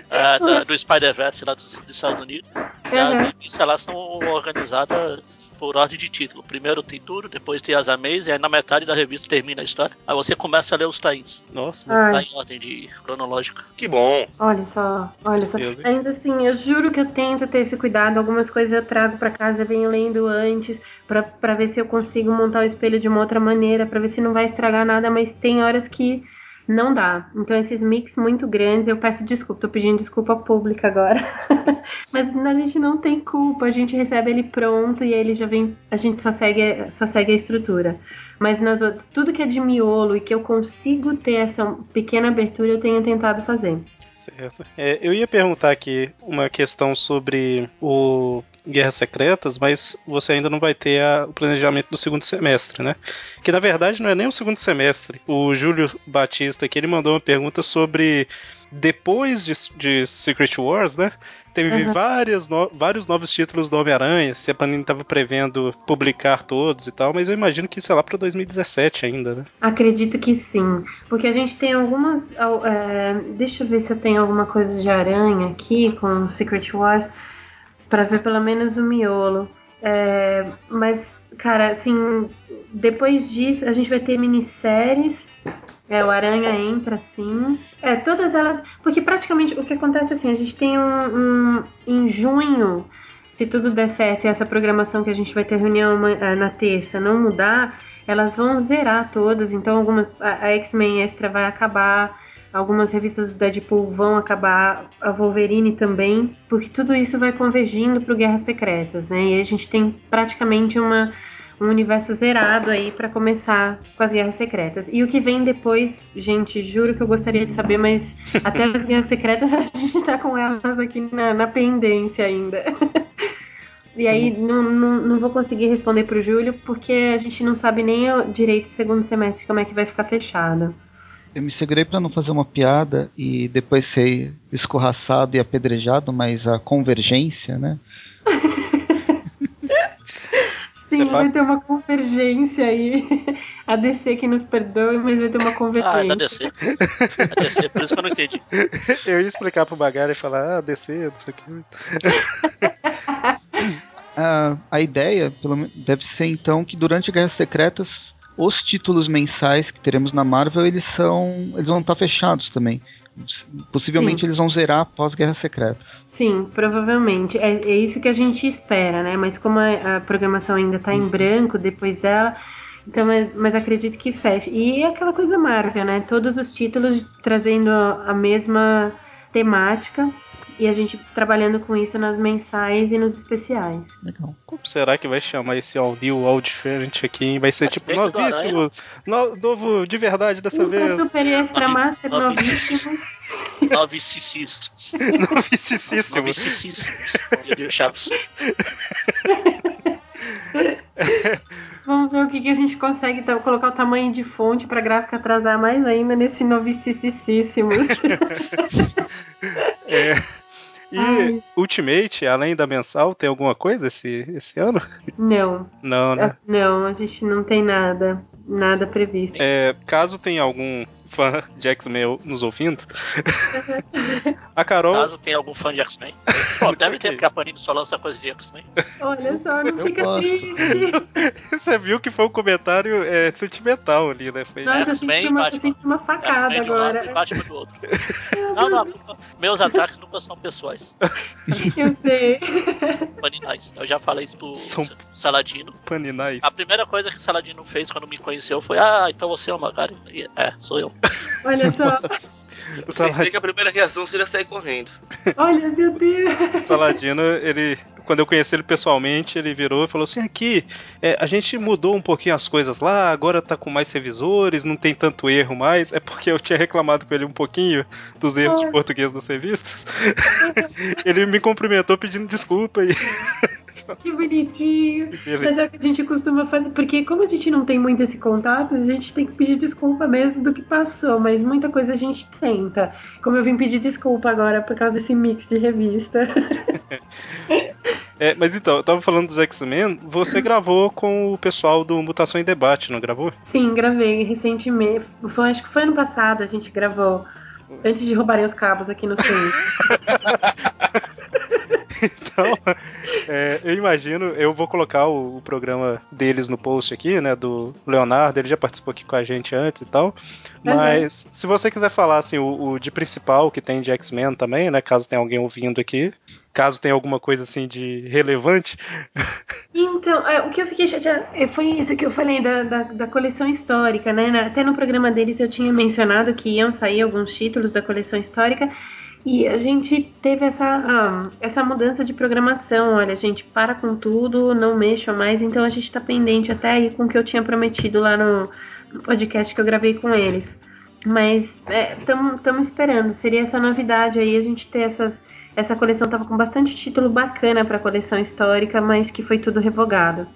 [SPEAKER 3] É, da- do Spider-Verse lá dos, dos Estados Unidos. E as
[SPEAKER 7] Uhum.
[SPEAKER 3] revistas lá são organizadas por ordem de título. Primeiro tem tudo, depois tem as Amazing, aí na metade da revista termina a história. Aí você começa a ler os tains.
[SPEAKER 4] nossa.
[SPEAKER 7] Ai,
[SPEAKER 3] Tá em ordem de cronológica.
[SPEAKER 6] Que bom.
[SPEAKER 7] olha só, olha só.
[SPEAKER 4] Deus?
[SPEAKER 7] Ainda assim, eu juro que eu tento ter esse cuidado. Algumas coisas eu trago pra casa, eu venho lendo antes, pra ver se eu consigo montar o espelho de uma outra maneira, pra ver se não vai estragar nada, mas tem horas que não dá. Então esses mix muito grandes, eu peço desculpa, tô pedindo desculpa pública agora. Mas a gente não tem culpa, a gente recebe ele pronto e ele já vem, a gente só segue, só segue a estrutura. Mas nas outras, tudo que é de miolo e que eu consigo ter essa pequena abertura, eu tenho tentado fazer.
[SPEAKER 4] Certo. É, eu ia perguntar aqui uma questão sobre o Guerras Secretas, mas você ainda não vai ter a- o planejamento do segundo semestre, né? Que na verdade não é nem o segundo semestre. O Júlio Batista aqui, ele mandou uma pergunta sobre depois de, de Secret Wars, né? Teve
[SPEAKER 7] Uhum.
[SPEAKER 4] várias no- vários novos títulos do Homem-Aranha, se a Panini estava prevendo publicar todos e tal, mas eu imagino que isso é lá para 2017 ainda, né?
[SPEAKER 7] Acredito que sim. Porque a gente tem algumas. al- é, deixa eu ver se eu tenho alguma coisa de aranha aqui com Secret Wars. Pra ver pelo menos o miolo. É, mas, cara, assim. Depois disso, a gente vai ter minisséries. É, o Aranha entra assim. É, todas elas. Porque praticamente o que acontece assim, a gente tem um. um- em junho, se tudo der certo e essa programação que a gente vai ter reunião eh, na terça não mudar, elas vão zerar todas. Então algumas. A, a X-Men Extra vai acabar. Algumas revistas do Deadpool vão acabar, a Wolverine também, porque tudo isso vai convergindo para o Guerras Secretas, né? E a gente tem praticamente uma, um universo zerado aí para começar com as Guerras Secretas. E o que vem depois, gente, juro que eu gostaria de saber, mas até as Guerras Secretas a gente tá com elas aqui na, na pendência ainda. E aí não, não, não vou conseguir responder pro Júlio porque a gente não sabe nem o direito do segundo semestre como é que vai ficar fechado.
[SPEAKER 5] Eu me segurei pra não fazer uma piada e depois ser escorraçado e apedrejado, mas a convergência, né?
[SPEAKER 7] Sim,
[SPEAKER 4] Você
[SPEAKER 7] vai
[SPEAKER 4] pode-
[SPEAKER 7] ter uma convergência aí. A DC que nos perdoe, mas vai ter uma
[SPEAKER 3] Ah, é da
[SPEAKER 7] convergência.
[SPEAKER 3] DC. Da DC, por isso que eu não entendi.
[SPEAKER 4] Eu ia explicar pro Bagara e falar, ah, DC, não sei o que.
[SPEAKER 5] A, a ideia pelo deve ser então que durante Guerras Secretas os títulos mensais que teremos na Marvel eles são eles vão estar fechados também. Possivelmente
[SPEAKER 7] Sim.
[SPEAKER 5] eles vão zerar após Guerras Secretas.
[SPEAKER 7] Sim, provavelmente. É, é isso que a gente espera, né? Mas como a, a programação ainda tá em branco depois dela, então, mas, mas acredito que feche. E é aquela coisa Marvel, né? Todos os títulos trazendo a mesma temática e a gente trabalhando com isso nas mensais e nos especiais.
[SPEAKER 5] Legal.
[SPEAKER 4] Como será que vai chamar esse All New, All Different aqui? hein? Vai ser tipo
[SPEAKER 3] Respeito do
[SPEAKER 4] novíssimo, no- novo de verdade dessa
[SPEAKER 7] Ultra
[SPEAKER 4] vez.
[SPEAKER 7] Super Extra Master
[SPEAKER 3] novíssimo.
[SPEAKER 7] novíssimo.
[SPEAKER 3] Nove cicis.
[SPEAKER 4] Novicíssimo.
[SPEAKER 3] Nove cicis. Diria o Chaves.
[SPEAKER 7] Vamos ver o que, que a gente consegue então, colocar o tamanho de fonte pra gráfica atrasar mais ainda nesse novicicíssimo.
[SPEAKER 4] É. E
[SPEAKER 7] Ai.
[SPEAKER 4] Ultimate, além da mensal, tem alguma coisa esse, esse ano?
[SPEAKER 7] não,
[SPEAKER 4] Não, né?
[SPEAKER 7] não, a gente não tem nada, nada previsto.
[SPEAKER 4] É, caso tenha algum fã de X-Men nos ouvindo, a Carol.
[SPEAKER 3] Caso tenha algum fã de X-Men. Pô, deve ter, porque a Panini só lança coisa de X-Men.
[SPEAKER 7] Olha só, não
[SPEAKER 5] Eu
[SPEAKER 7] fica
[SPEAKER 5] gosto.
[SPEAKER 7] triste.
[SPEAKER 4] Você viu que foi um comentário é, sentimental ali, né? Foi...
[SPEAKER 7] Nossa, eu
[SPEAKER 3] X-Men
[SPEAKER 7] senti uma, eu senti uma facada
[SPEAKER 3] de um lado
[SPEAKER 7] agora.
[SPEAKER 3] Do outro. Não, não, meus ataques nunca são pessoais.
[SPEAKER 7] Eu sei.
[SPEAKER 3] São paninais. Eu já falei isso pro
[SPEAKER 4] São-
[SPEAKER 3] Saladino.
[SPEAKER 4] Paninais.
[SPEAKER 3] A primeira coisa que o Saladino fez quando me conheceu foi: Ah, então você é o Magari. É, sou eu.
[SPEAKER 7] Olha só.
[SPEAKER 4] O
[SPEAKER 6] Pensei
[SPEAKER 4] Saladino,
[SPEAKER 6] que a primeira reação seria sair correndo.
[SPEAKER 7] Olha, meu Deus.
[SPEAKER 4] o Saladino, ele. Quando eu conheci ele pessoalmente, ele virou e falou assim: aqui, é, a gente mudou um pouquinho as coisas lá, agora tá com mais revisores, não tem tanto erro mais. É porque eu tinha reclamado com ele um pouquinho dos erros de
[SPEAKER 7] Ai.
[SPEAKER 4] português nas revistas. ele me cumprimentou pedindo desculpa e.
[SPEAKER 7] Que bonitinho. Mas é o que a gente costuma fazer, porque como a gente não tem muito esse contato, a gente tem que pedir desculpa mesmo do que passou, mas muita coisa a gente tenta. Como eu vim pedir desculpa agora por causa desse mix de revista.
[SPEAKER 4] É, mas então, eu tava falando dos X-Men, você gravou com o pessoal do Mutação em Debate, não gravou?
[SPEAKER 7] Sim, gravei recentemente. Foi, acho que foi ano passado, a gente gravou. Antes de roubarem os cabos aqui no centro.
[SPEAKER 4] Então, é, eu imagino, eu vou colocar o, o programa deles no post aqui, né, do Leonardo, ele já participou aqui com a gente antes e tal, mas se você quiser falar, assim, o, o de principal que tem de X-Men também, né, caso tenha alguém ouvindo aqui, caso tenha alguma coisa, assim, de relevante,
[SPEAKER 7] Então, é, o que eu fiquei chateada é, foi isso que eu falei da, da, da coleção histórica, né? Até no programa deles eu tinha mencionado que iam sair alguns títulos da coleção histórica e a gente teve essa, ah, essa mudança de programação. Olha, a gente para com tudo, não mexa mais, então a gente tá pendente até aí com o que eu tinha prometido lá no, podcast que eu gravei com eles. Mas estamos esperando, seria essa novidade aí, a gente ter essas essa coleção tava com bastante título bacana para coleção histórica, mas que foi tudo revogado.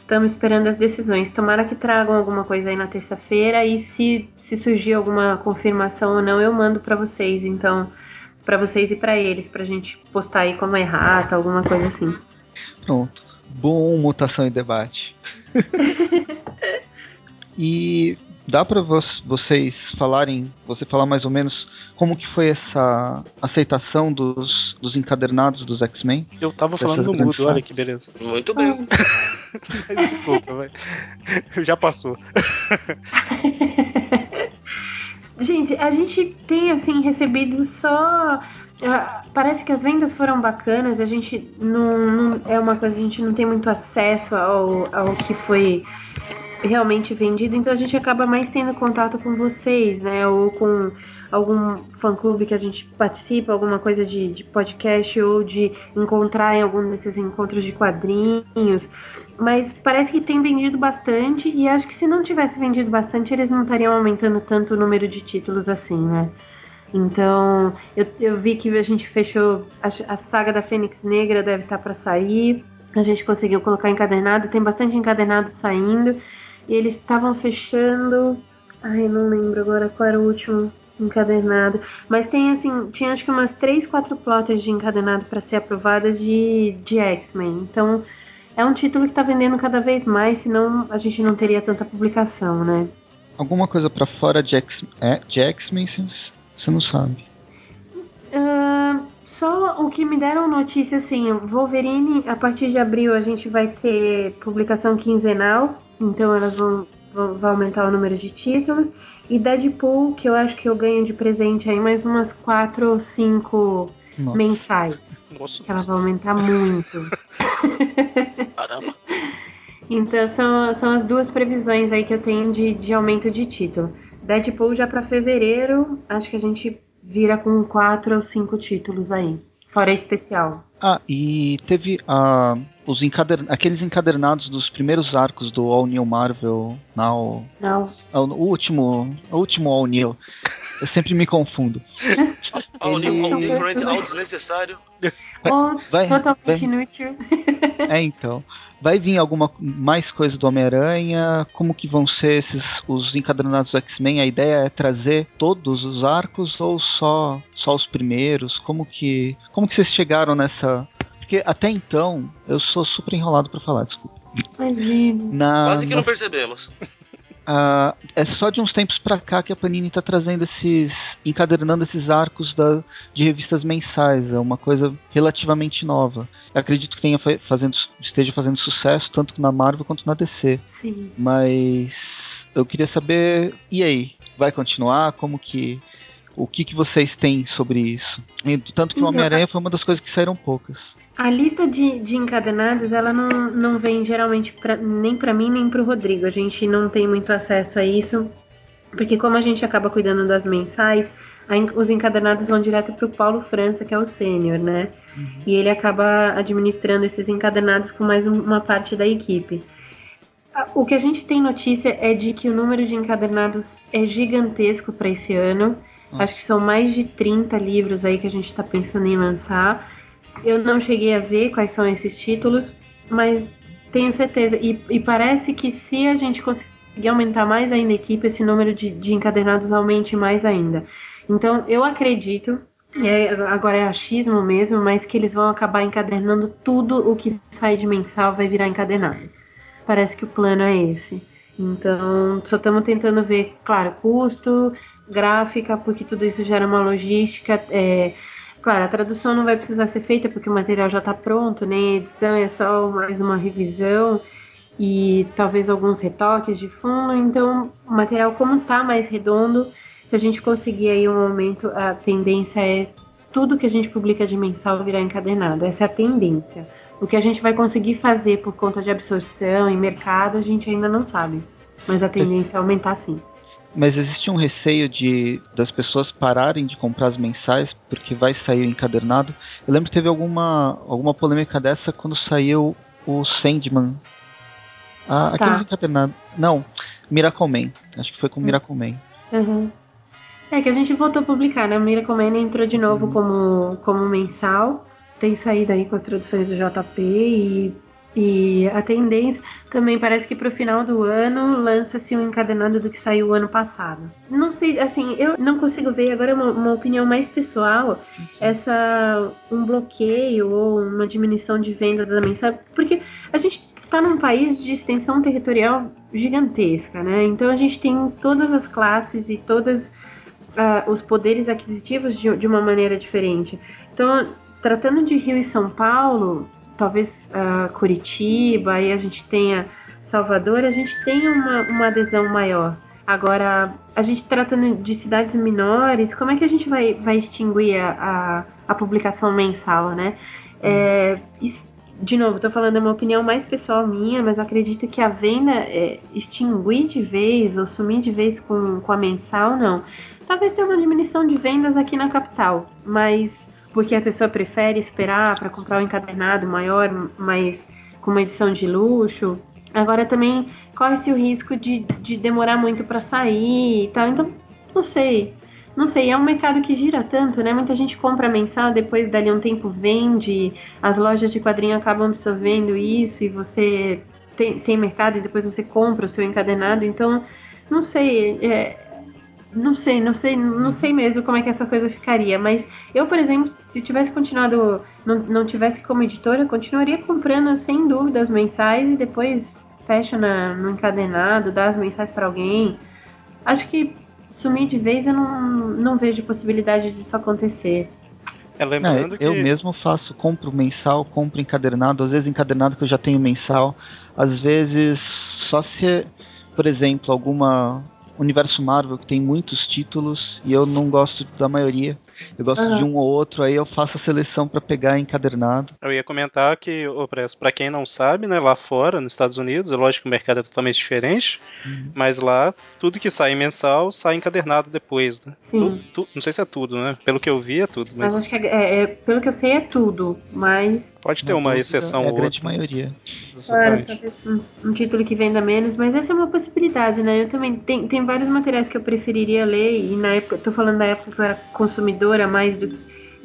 [SPEAKER 7] Estamos esperando as decisões. Tomara que tragam alguma coisa aí na terça-feira e se, se surgir alguma confirmação ou não, eu mando para vocês. Então, para vocês e para eles, pra gente postar aí como errata, alguma coisa assim.
[SPEAKER 5] Pronto. Bom mutação e debate. e dá para vocês falarem, você falar mais ou menos como que foi essa aceitação dos, dos encadernados dos X-Men?
[SPEAKER 4] Eu tava falando no mudo, olha que beleza.
[SPEAKER 6] Muito bem.
[SPEAKER 4] Mas desculpa, vai. Já passou.
[SPEAKER 7] gente, a gente tem assim recebido só ah, parece que as vendas foram bacanas, a gente não, não, é uma coisa a gente não tem muito acesso ao, ao que foi realmente vendido, então a gente acaba mais tendo contato com vocês, né? Ou com algum fã-clube que a gente participa, alguma coisa de, de, podcast ou de encontrar em algum desses encontros de quadrinhos. Mas parece que tem vendido bastante e acho que se não tivesse vendido bastante, eles não estariam aumentando tanto o número de títulos assim, né? Então, eu, eu vi que a gente fechou a, a saga da Fênix Negra deve estar para sair. A gente conseguiu colocar encadernado, tem bastante encadernado saindo. E eles estavam fechando. Ai, não lembro agora qual era o último encadernado. Mas tem assim, tinha acho que umas 3, 4 plotas de encadernado para ser aprovadas de, de X-Men. Então é um título que está vendendo cada vez mais, senão a gente não teria tanta publicação, né?
[SPEAKER 5] Alguma coisa para fora de X-Men, é, você não sabe?
[SPEAKER 7] Uh, só o que me deram notícia assim, Wolverine, a partir de abril a gente vai ter publicação quinzenal então elas vão, vão, vão aumentar o número de títulos. E Deadpool, que eu acho que eu ganho de presente aí mais umas 4 ou 5 mensais.
[SPEAKER 3] Nossa.
[SPEAKER 7] Que ela vai aumentar muito.
[SPEAKER 3] Caramba.
[SPEAKER 7] Então são, são as duas previsões aí que eu tenho de, de aumento de título. Deadpool já para fevereiro, acho que a gente vira com 4 ou 5 títulos aí. Fora especial.
[SPEAKER 5] Ah, e teve a. Uh os encader... aqueles encadernados dos primeiros arcos do All New Marvel
[SPEAKER 7] Now. Não.
[SPEAKER 5] O último, o último All New. Eu sempre me confundo.
[SPEAKER 6] All New, All Different, All Desnecessário.
[SPEAKER 7] vai, totalmente vai... inútil.
[SPEAKER 5] É, então. Vai vir alguma mais coisa do Homem-Aranha? Como que vão ser esses os encadernados do X-Men? A ideia é trazer todos os arcos ou só só os primeiros? Como que como que vocês chegaram nessa porque até então eu sou super enrolado para falar, desculpa.
[SPEAKER 7] Imagina.
[SPEAKER 6] Quase que não percebemos.
[SPEAKER 5] Uh, é só de uns tempos pra cá que a Panini tá trazendo esses. encadernando esses arcos da, de revistas mensais. É uma coisa relativamente nova. Eu acredito que tenha fazendo, esteja fazendo sucesso tanto na Marvel quanto na DC.
[SPEAKER 7] Sim.
[SPEAKER 5] Mas eu queria saber. E aí? Vai continuar? Como que. O que, que vocês têm sobre isso? Tanto que o Homem-Aranha foi uma das coisas que saíram poucas.
[SPEAKER 7] A lista de, de encadenados, ela não, não vem geralmente pra, nem para mim nem para o Rodrigo. A gente não tem muito acesso a isso, porque como a gente acaba cuidando das mensais, os encadenados vão direto para o Paulo França, que é o sênior, né? Uhum. E ele acaba administrando esses encadenados com mais um, uma parte da equipe. O que a gente tem notícia é de que o número de encadernados é gigantesco para esse ano. Uhum. Acho que são mais de 30 livros aí que a gente está pensando em lançar. Eu não cheguei a ver quais são esses títulos, mas tenho certeza. E, e parece que se a gente conseguir aumentar mais ainda a equipe, esse número de, de encadernados aumente mais ainda. Então eu acredito, é, agora é achismo mesmo, mas que eles vão acabar encadernando tudo o que sai de mensal vai virar encadernado. Parece que o plano é esse. Então, só estamos tentando ver, claro, custo, gráfica, porque tudo isso gera uma logística. É, Claro, a tradução não vai precisar ser feita porque o material já está pronto, né? A edição é só mais uma revisão e talvez alguns retoques de fundo. Então, o material, como está mais redondo, se a gente conseguir aí um aumento, a tendência é tudo que a gente publica de mensal virar encadernado. Essa é a tendência. O que a gente vai conseguir fazer por conta de absorção e mercado, a gente ainda não sabe. Mas a tendência é aumentar sim.
[SPEAKER 5] Mas existe um receio de das pessoas pararem de comprar as mensais porque vai sair o encadernado. Eu lembro que teve alguma, alguma polêmica dessa quando saiu o Sandman. Ah, tá. aqueles encadernados. Não, Miracle Man. Acho que foi com hum. Miracle Man.
[SPEAKER 7] Uhum. É que a gente voltou a publicar, né? O Miracle Man entrou de novo como, como mensal. Tem saído aí com as traduções do JP e, e a tendência também parece que pro final do ano lança-se um encadenado do que saiu o ano passado. Não sei, assim, eu não consigo ver, agora é uma, uma opinião mais pessoal, essa um bloqueio ou uma diminuição de venda da mensagem, porque a gente está num país de extensão territorial gigantesca, né? Então a gente tem todas as classes e todas ah, os poderes aquisitivos de, de uma maneira diferente. Então, tratando de Rio e São Paulo, talvez ah, Curitiba, aí a gente tenha Salvador, a gente tem uma, uma adesão maior. Agora, a gente tratando de cidades menores, como é que a gente vai, vai extinguir a, a, a publicação mensal, né? É, isso, de novo, estou falando é uma opinião mais pessoal minha, mas acredito que a venda é, extinguir de vez ou sumir de vez com, com a mensal, não. Talvez tenha uma diminuição de vendas aqui na capital, mas porque a pessoa prefere esperar para comprar um encadernado maior, mas com uma edição de luxo. Agora também corre-se o risco de, de demorar muito para sair e tal. Então, não sei. Não sei, é um mercado que gira tanto, né? Muita gente compra mensal, depois dali um tempo vende, as lojas de quadrinho acabam absorvendo isso e você tem, tem mercado e depois você compra o seu encadenado. Então, não sei, é, não sei, não sei, não sei mesmo como é que essa coisa ficaria. Mas eu, por exemplo, se tivesse continuado, não, não tivesse como editora, eu continuaria comprando sem dúvida os mensais e depois fecha na, no encadenado, dá as mensais para alguém. Acho que sumir de vez eu não, não vejo possibilidade disso acontecer.
[SPEAKER 4] É,
[SPEAKER 5] Não,
[SPEAKER 4] lembrando que.
[SPEAKER 5] eu mesmo faço, compro mensal, compro encadernado, às vezes encadernado que eu já tenho mensal, às vezes só se, por exemplo, alguma universo Marvel que tem muitos títulos e eu não gosto da maioria. Eu gosto
[SPEAKER 7] Aham.
[SPEAKER 5] de um ou outro, aí eu faço a seleção para pegar encadernado.
[SPEAKER 4] Eu ia comentar que, pra quem não sabe, né, lá fora, nos Estados Unidos, é lógico que o mercado é totalmente diferente, mas lá, tudo que sai mensal sai encadernado depois, né? Tu- não sei se é tudo, né? Pelo que eu vi é tudo,
[SPEAKER 7] Mas
[SPEAKER 4] mas
[SPEAKER 7] acho que é, é- é- pelo que eu sei é tudo, mas
[SPEAKER 4] pode ter uma exceção
[SPEAKER 5] é a
[SPEAKER 4] ou
[SPEAKER 5] grande
[SPEAKER 4] outra.
[SPEAKER 5] maioria.
[SPEAKER 7] Claro, talvez um, um título que venda menos, mas essa é uma possibilidade, né? Eu também tem, tem vários materiais que eu preferiria ler e na época, tô falando da época que eu era consumidora mais do,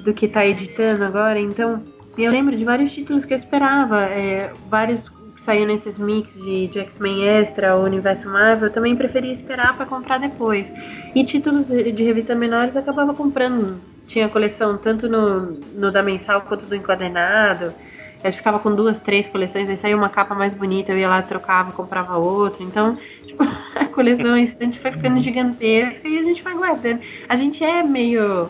[SPEAKER 7] do que tá editando agora, então eu lembro de vários títulos que eu esperava, é, vários que saíram nesses mix de, de X-Men Extra ou Universo Marvel, eu também preferia esperar pra comprar depois. E títulos de de revista menores eu acabava comprando, tinha coleção tanto no, no da mensal quanto do encadernado. Eu ficava com duas, três coleções, aí saía uma capa mais bonita, eu ia lá, trocava, comprava outra. Então, tipo, a coleção a estante foi ficando gigantesca e a gente vai guardando. A gente é meio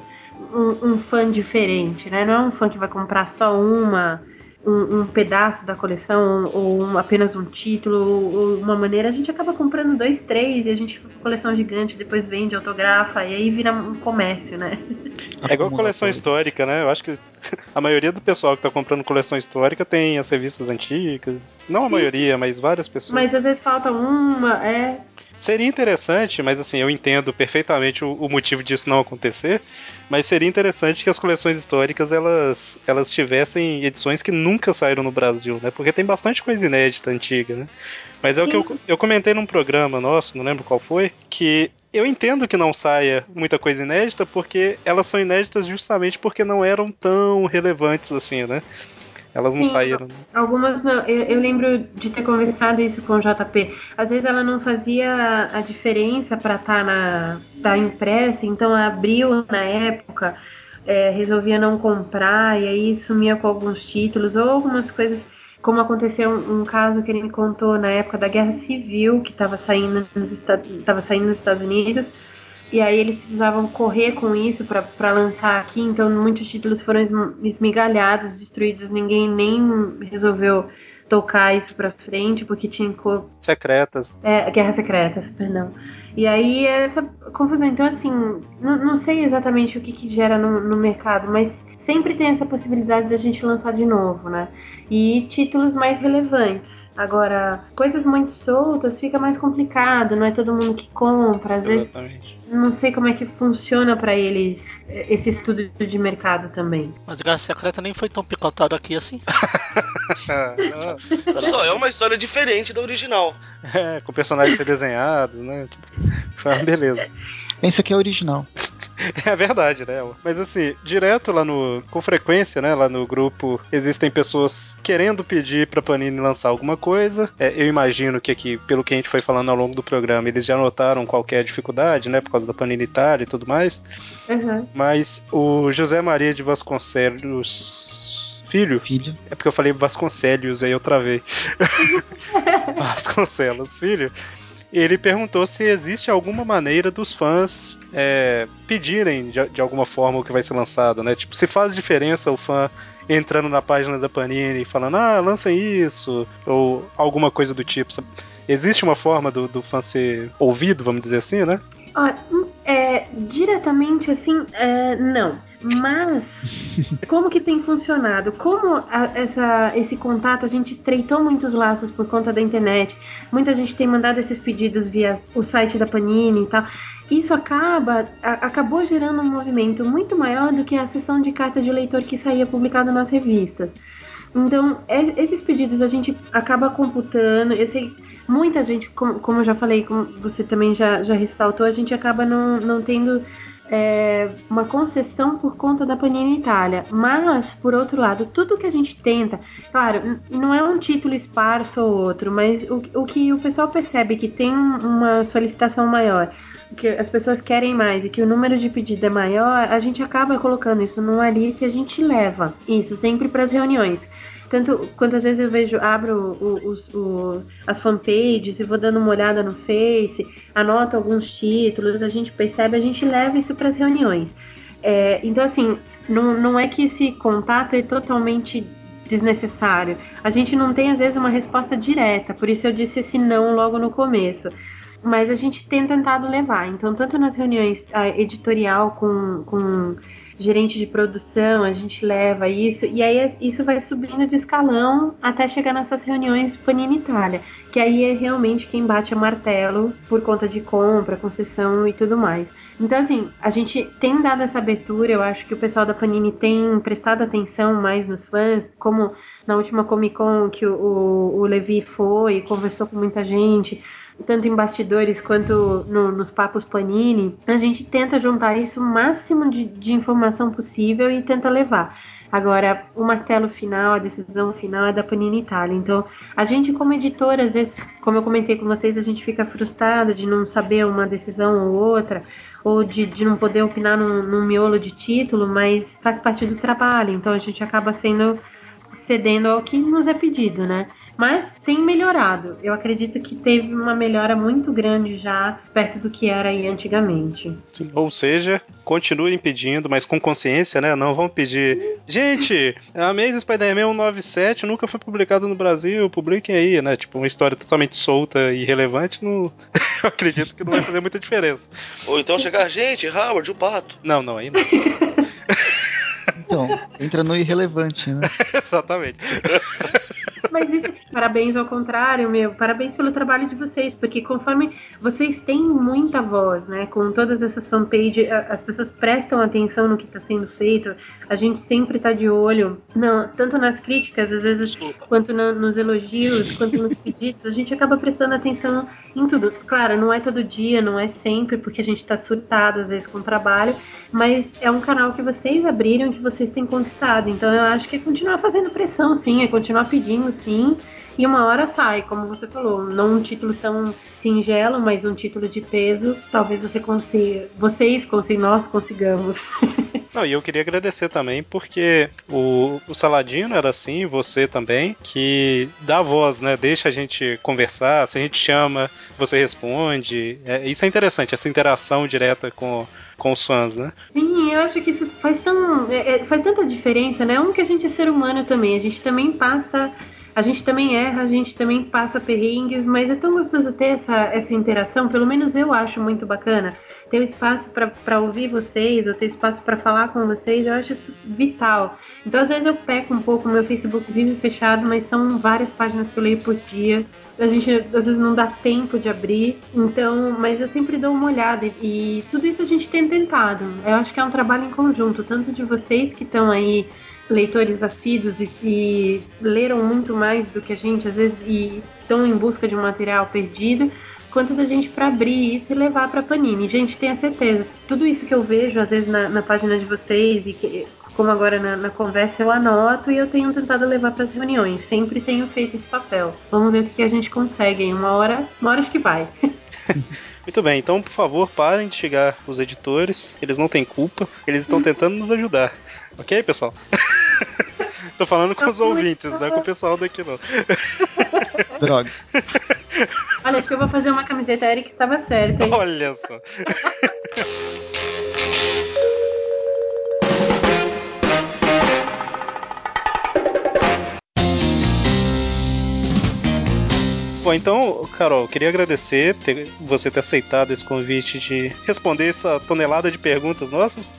[SPEAKER 7] um, um fã diferente, né? Não é um fã que vai comprar só uma, um, um pedaço da coleção ou um- apenas um título ou, uma maneira. A gente acaba comprando dois, três e a gente fica com coleção gigante, depois vende, autografa e aí vira um comércio, né?
[SPEAKER 4] É igual coleção histórica, né? Eu acho que a maioria do pessoal que tá comprando coleção histórica tem as revistas antigas. Não a maioria, mas várias pessoas.
[SPEAKER 7] Mas às vezes falta uma, é.
[SPEAKER 4] Seria interessante, mas assim, eu entendo perfeitamente o, o motivo disso não acontecer, mas seria interessante que as coleções históricas elas, elas tivessem edições que nunca saíram no Brasil, né? Porque tem bastante coisa inédita antiga, né? Mas é o que eu, eu comentei num programa nosso, não lembro qual foi, que eu entendo que não saia muita coisa inédita, porque elas são inéditas justamente porque não eram tão relevantes assim, né? Elas não
[SPEAKER 7] Sim,
[SPEAKER 4] saíram.
[SPEAKER 7] Algumas não. Eu, eu lembro de ter conversado isso com o JP. Às vezes ela não fazia a diferença para estar na tá impressa, então abriu na época, é, resolvia não comprar e aí sumia com alguns títulos ou algumas coisas. Como aconteceu um, caso que ele me contou na época da Guerra Civil, que estava saindo, nos saindo nos Estados Unidos, e aí eles precisavam correr com isso para lançar aqui, então muitos títulos foram esm- esmigalhados, destruídos, ninguém nem resolveu tocar isso pra frente, porque tinha co-
[SPEAKER 4] Secretas.
[SPEAKER 7] é, Guerras Secretas, perdão. E aí essa confusão. Então, assim, não, não sei exatamente o que, que gera no, no mercado, mas sempre tem essa possibilidade da gente lançar de novo, né? E títulos mais relevantes. Agora, coisas muito soltas fica mais complicado, não é todo mundo que compra. Às vezes,
[SPEAKER 4] Exatamente.
[SPEAKER 7] não sei como é que funciona pra eles eh, esse estudo de mercado também.
[SPEAKER 3] Mas Guerra Secreta nem foi tão picotado aqui assim.
[SPEAKER 6] Só é uma história diferente da original.
[SPEAKER 4] É, com personagens redesenhados, né? Tipo, foi uma beleza.
[SPEAKER 5] Pensa que é original.
[SPEAKER 4] É verdade, né? Mas assim, direto lá no. Com frequência, né? Lá no grupo existem pessoas querendo pedir pra Panini lançar alguma coisa. É, eu imagino que aqui, pelo que a gente foi falando ao longo do programa, eles já notaram qualquer dificuldade, né? Por causa da Panini Itália e tudo mais.
[SPEAKER 7] Uhum.
[SPEAKER 4] Mas o José Maria de Vasconcelos. Filho?
[SPEAKER 5] Filho.
[SPEAKER 4] É porque eu falei Vasconcelos, aí eu travei. Vasconcelos, filho. Ele perguntou se existe alguma maneira dos fãs é, pedirem de, de alguma forma o que vai ser lançado, né? Tipo, se faz diferença o fã entrando na página da Panini e falando, ah, lancem isso, ou alguma coisa do tipo. Existe uma forma do, do fã ser ouvido, vamos dizer assim, né?
[SPEAKER 7] Ó, é, diretamente assim, é, não. Mas como que tem funcionado? Como a- essa, esse contato a gente estreitou muitos laços por conta da internet. Muita gente tem mandado esses pedidos via o site da Panini e tal. Isso acaba a- acabou gerando um movimento muito maior do que a sessão de carta de leitor que saía publicada nas revistas. Então, é- esses pedidos a gente acaba computando. Eu sei, muita gente, como, como eu já falei, como você também já, já ressaltou, a gente acaba não, não tendo é, uma concessão por conta da Panini Itália. Mas, por outro lado, tudo que a gente tenta, claro, não é um título esparso ou outro, mas o, o que o pessoal percebe que tem um- uma solicitação maior, que as pessoas querem mais e que o número de pedido é maior, a gente acaba colocando isso num Alice e a gente leva isso sempre para as reuniões. Tanto quantas vezes eu vejo, abro as fanpages e vou dando uma olhada no Face, anoto alguns títulos, a gente percebe, a gente leva isso para as reuniões. É, então, assim, não, não é que esse contato é totalmente desnecessário. A gente não tem, às vezes, uma resposta direta, por isso eu disse esse não logo no começo. Mas a gente tem tentado levar. Então, tanto nas reuniões a editorial com, com gerente de produção, a gente leva isso, e aí isso vai subindo de escalão até chegar nessas reuniões Panini Itália, que aí é realmente quem bate o martelo por conta de compra, concessão e tudo mais. Então, assim, a gente tem dado essa abertura, eu acho que o pessoal da Panini tem prestado atenção mais nos fãs, como na última Comic Con que o, o, o Levi foi e conversou com muita gente, tanto em bastidores quanto no- nos papos Panini, a gente tenta juntar isso o máximo de, de informação possível e tenta levar. Agora, o martelo final, a decisão final é da Panini Itália. Então, a gente como editora, às vezes, como eu comentei com vocês, a gente fica frustrado de não saber uma decisão ou outra, ou de, de não poder opinar num, num miolo de título, mas faz parte do trabalho. Então, a gente acaba sendo cedendo ao que nos é pedido, né? Mas tem melhorado. Eu acredito que teve uma melhora muito grande já perto do que era aí antigamente.
[SPEAKER 4] Sim, Ou seja, continuem pedindo, mas com consciência, né? Não vão pedir. Gente, a Amazing Spider-Man 197 nunca foi publicada no Brasil, publiquem aí, né? Tipo, uma história totalmente solta e irrelevante, não... eu acredito que não vai fazer muita diferença.
[SPEAKER 6] Ou então chegar, gente, Howard, o pato.
[SPEAKER 4] Não, não, aí não.
[SPEAKER 5] Então, entra no irrelevante, né?
[SPEAKER 4] Exatamente.
[SPEAKER 7] Mas isso, parabéns ao contrário, meu. Parabéns pelo trabalho de vocês, porque conforme vocês têm muita voz, né? Com todas essas fanpages, as pessoas prestam atenção no que está sendo feito. A gente sempre tá de olho, não, tanto nas críticas, às vezes, quanto na- nos elogios, quanto nos pedidos. A gente acaba prestando atenção em tudo. Claro, não é todo dia, não é sempre, porque a gente tá surtado às vezes com o trabalho, mas é um canal que vocês abriram e que vocês têm conquistado. Então eu acho que é continuar fazendo pressão, sim, é continuar pedindo, sim. E uma hora sai, como você falou, não um título tão singelo, mas um título de peso. Talvez você consiga, vocês consigam, nós consigamos.
[SPEAKER 4] Não, e eu queria agradecer também, porque o, o Saladino era assim, você também, que dá voz, né? Deixa a gente conversar, se a gente chama, você responde. É, isso é interessante, essa interação direta com, com os fãs, né?
[SPEAKER 7] Sim, eu acho que isso faz, tão, é, é, faz tanta diferença, né? Um que a gente é ser humano também, a gente também passa, a gente também erra, a gente também passa perrengues, mas é tão gostoso ter essa, essa interação, pelo menos eu acho muito bacana. Ter o espaço para ouvir vocês, ou ter espaço para falar com vocês, eu acho isso vital. Então, às vezes eu peco um pouco, meu Facebook vive fechado, mas são várias páginas que eu leio por dia. A gente às vezes não dá tempo de abrir, então, mas eu sempre dou uma olhada e tudo isso a gente tem tentado. Eu acho que é um trabalho em conjunto, tanto de vocês que estão aí leitores assíduos e, e leram muito mais do que a gente às vezes e estão em busca de um material perdido, quanto da gente pra abrir isso e levar pra Panini. Gente, tenha certeza. Tudo isso que eu vejo, às vezes, na, na página de vocês e que, como agora na, na conversa eu anoto e eu tenho tentado levar para as reuniões. Sempre tenho feito esse papel. Vamos ver o que a gente consegue uma hora. Uma hora acho que vai.
[SPEAKER 4] Muito bem, então por favor parem de chegar os editores, eles não têm culpa, eles estão tentando nos ajudar. Ok, pessoal? Tô falando com os ouvintes, não é com o pessoal daqui não.
[SPEAKER 5] Droga.
[SPEAKER 7] Olha, acho que eu vou fazer uma camiseta Eric estava certa. hein?
[SPEAKER 4] Olha só. Bom, então, Carol, queria agradecer ter- você ter aceitado esse convite de responder essa tonelada de perguntas nossas.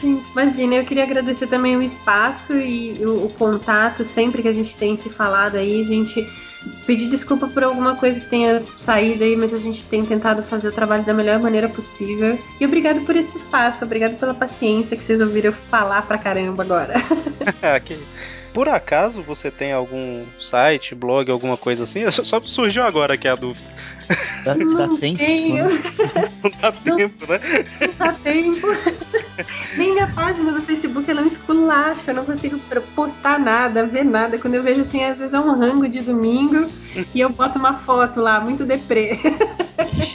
[SPEAKER 7] Sim, Imagina, eu queria agradecer também o espaço e o, o contato sempre que a gente tem se falado aí, a gente pedir desculpa por alguma coisa que tenha saído aí, mas a gente tem tentado fazer o trabalho da melhor maneira possível. E obrigado por esse espaço, obrigado pela paciência que vocês ouviram falar pra caramba agora.
[SPEAKER 4] Ah, que- Por acaso você tem algum site, blog, alguma coisa assim? Só surgiu agora que é a dúvida.
[SPEAKER 5] Dá, dá
[SPEAKER 7] Não
[SPEAKER 5] tempo?
[SPEAKER 7] tenho.
[SPEAKER 5] mano?
[SPEAKER 4] Não dá tempo, né?
[SPEAKER 7] Não dá tempo. Nem minha página do Facebook ela é um esculacha, eu não consigo postar nada, ver nada. Quando eu vejo assim, às vezes é um rango de domingo e eu boto uma foto lá, muito deprê.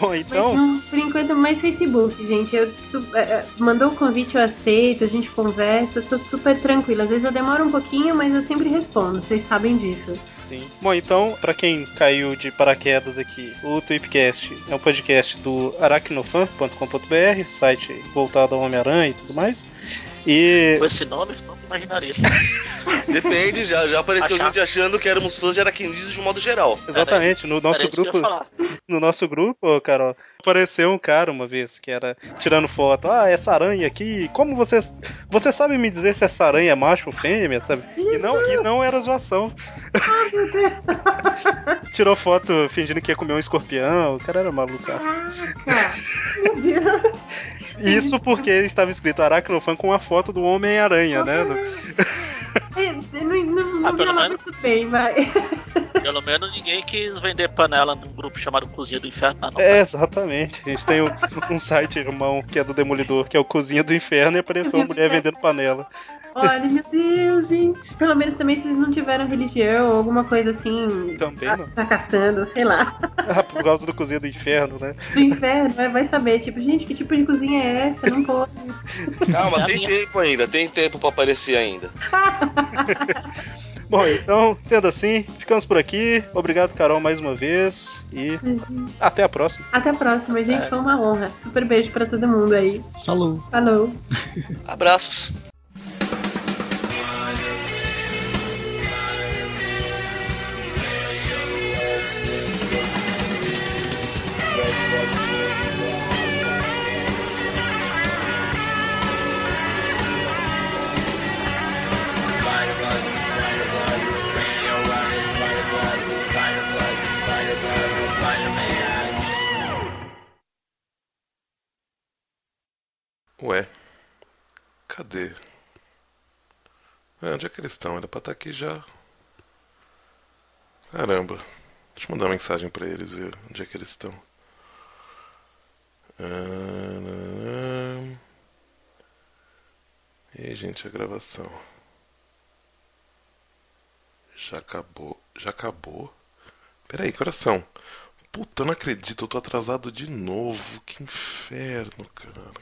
[SPEAKER 4] Bom,
[SPEAKER 7] Mas
[SPEAKER 4] então.
[SPEAKER 7] não, por enquanto, mais Facebook, gente. Eu, é, é, mandou o convite, eu aceito, a gente conversa, eu tô super tranquila. Às vezes eu demoro um pouquinho, mas eu sempre respondo, vocês sabem disso.
[SPEAKER 4] Sim. Bom, então, pra quem caiu de paraquedas aqui, o Tweepcast é um podcast do aracnofan.com.br, site voltado ao Homem-Aranha e tudo mais. E
[SPEAKER 3] Com esse nome, não imaginaria.
[SPEAKER 6] Depende, já, já apareceu
[SPEAKER 3] Achar.
[SPEAKER 6] gente achando que éramos fãs de aracnídeos de um modo geral.
[SPEAKER 4] exatamente, no nosso grupo, no nosso grupo, Carol, apareceu um cara uma vez que era tirando foto. Ah, essa aranha aqui, como você você sabe me dizer se essa aranha é macho ou fêmea, sabe? E não, e não era zoação. Tirou foto fingindo que ia comer um escorpião. O cara era malucaço.
[SPEAKER 7] Meu Deus!
[SPEAKER 4] Isso porque estava escrito Aracnofan com a foto do Homem-Aranha, né?
[SPEAKER 7] É, Não, não, não
[SPEAKER 3] Ah,
[SPEAKER 7] me
[SPEAKER 3] pelo menos-
[SPEAKER 7] muito bem, vai.
[SPEAKER 3] Pelo menos ninguém quis vender panela num grupo chamado Cozinha do Inferno. Não.
[SPEAKER 4] É, exatamente. A gente tem um, um site irmão que é do Demolidor, que é o Cozinha do Inferno, e apareceu uma mulher vendendo panela.
[SPEAKER 7] Olha, meu Deus, gente. Pelo menos também se eles não tiveram religião ou alguma coisa assim.
[SPEAKER 4] Também não.
[SPEAKER 7] Tá caçando, sei lá.
[SPEAKER 4] Ah, por causa do Cozinha do Inferno, né?
[SPEAKER 7] Do inferno, vai, vai saber. Tipo, gente, que tipo de cozinha é essa? Não pode.
[SPEAKER 6] Calma, tem
[SPEAKER 3] minha-
[SPEAKER 6] tempo ainda, tem tempo pra aparecer ainda.
[SPEAKER 4] Bom, então, sendo assim, ficamos por aqui. Obrigado, Carol, mais uma vez. E até a próxima.
[SPEAKER 7] Até a próxima, gente.
[SPEAKER 3] É.
[SPEAKER 7] Foi uma honra. Super beijo pra todo mundo aí.
[SPEAKER 5] Falou.
[SPEAKER 7] Falou.
[SPEAKER 6] Abraços.
[SPEAKER 8] Ué, cadê? Ah, onde é que eles estão? Era pra estar aqui já. Caramba. Deixa eu mandar uma mensagem pra eles ver onde é que eles estão. Ah, E gente, a gravação. Já acabou. Já acabou? Peraí, coração. Puta, não acredito, eu tô atrasado de novo. Que inferno, cara.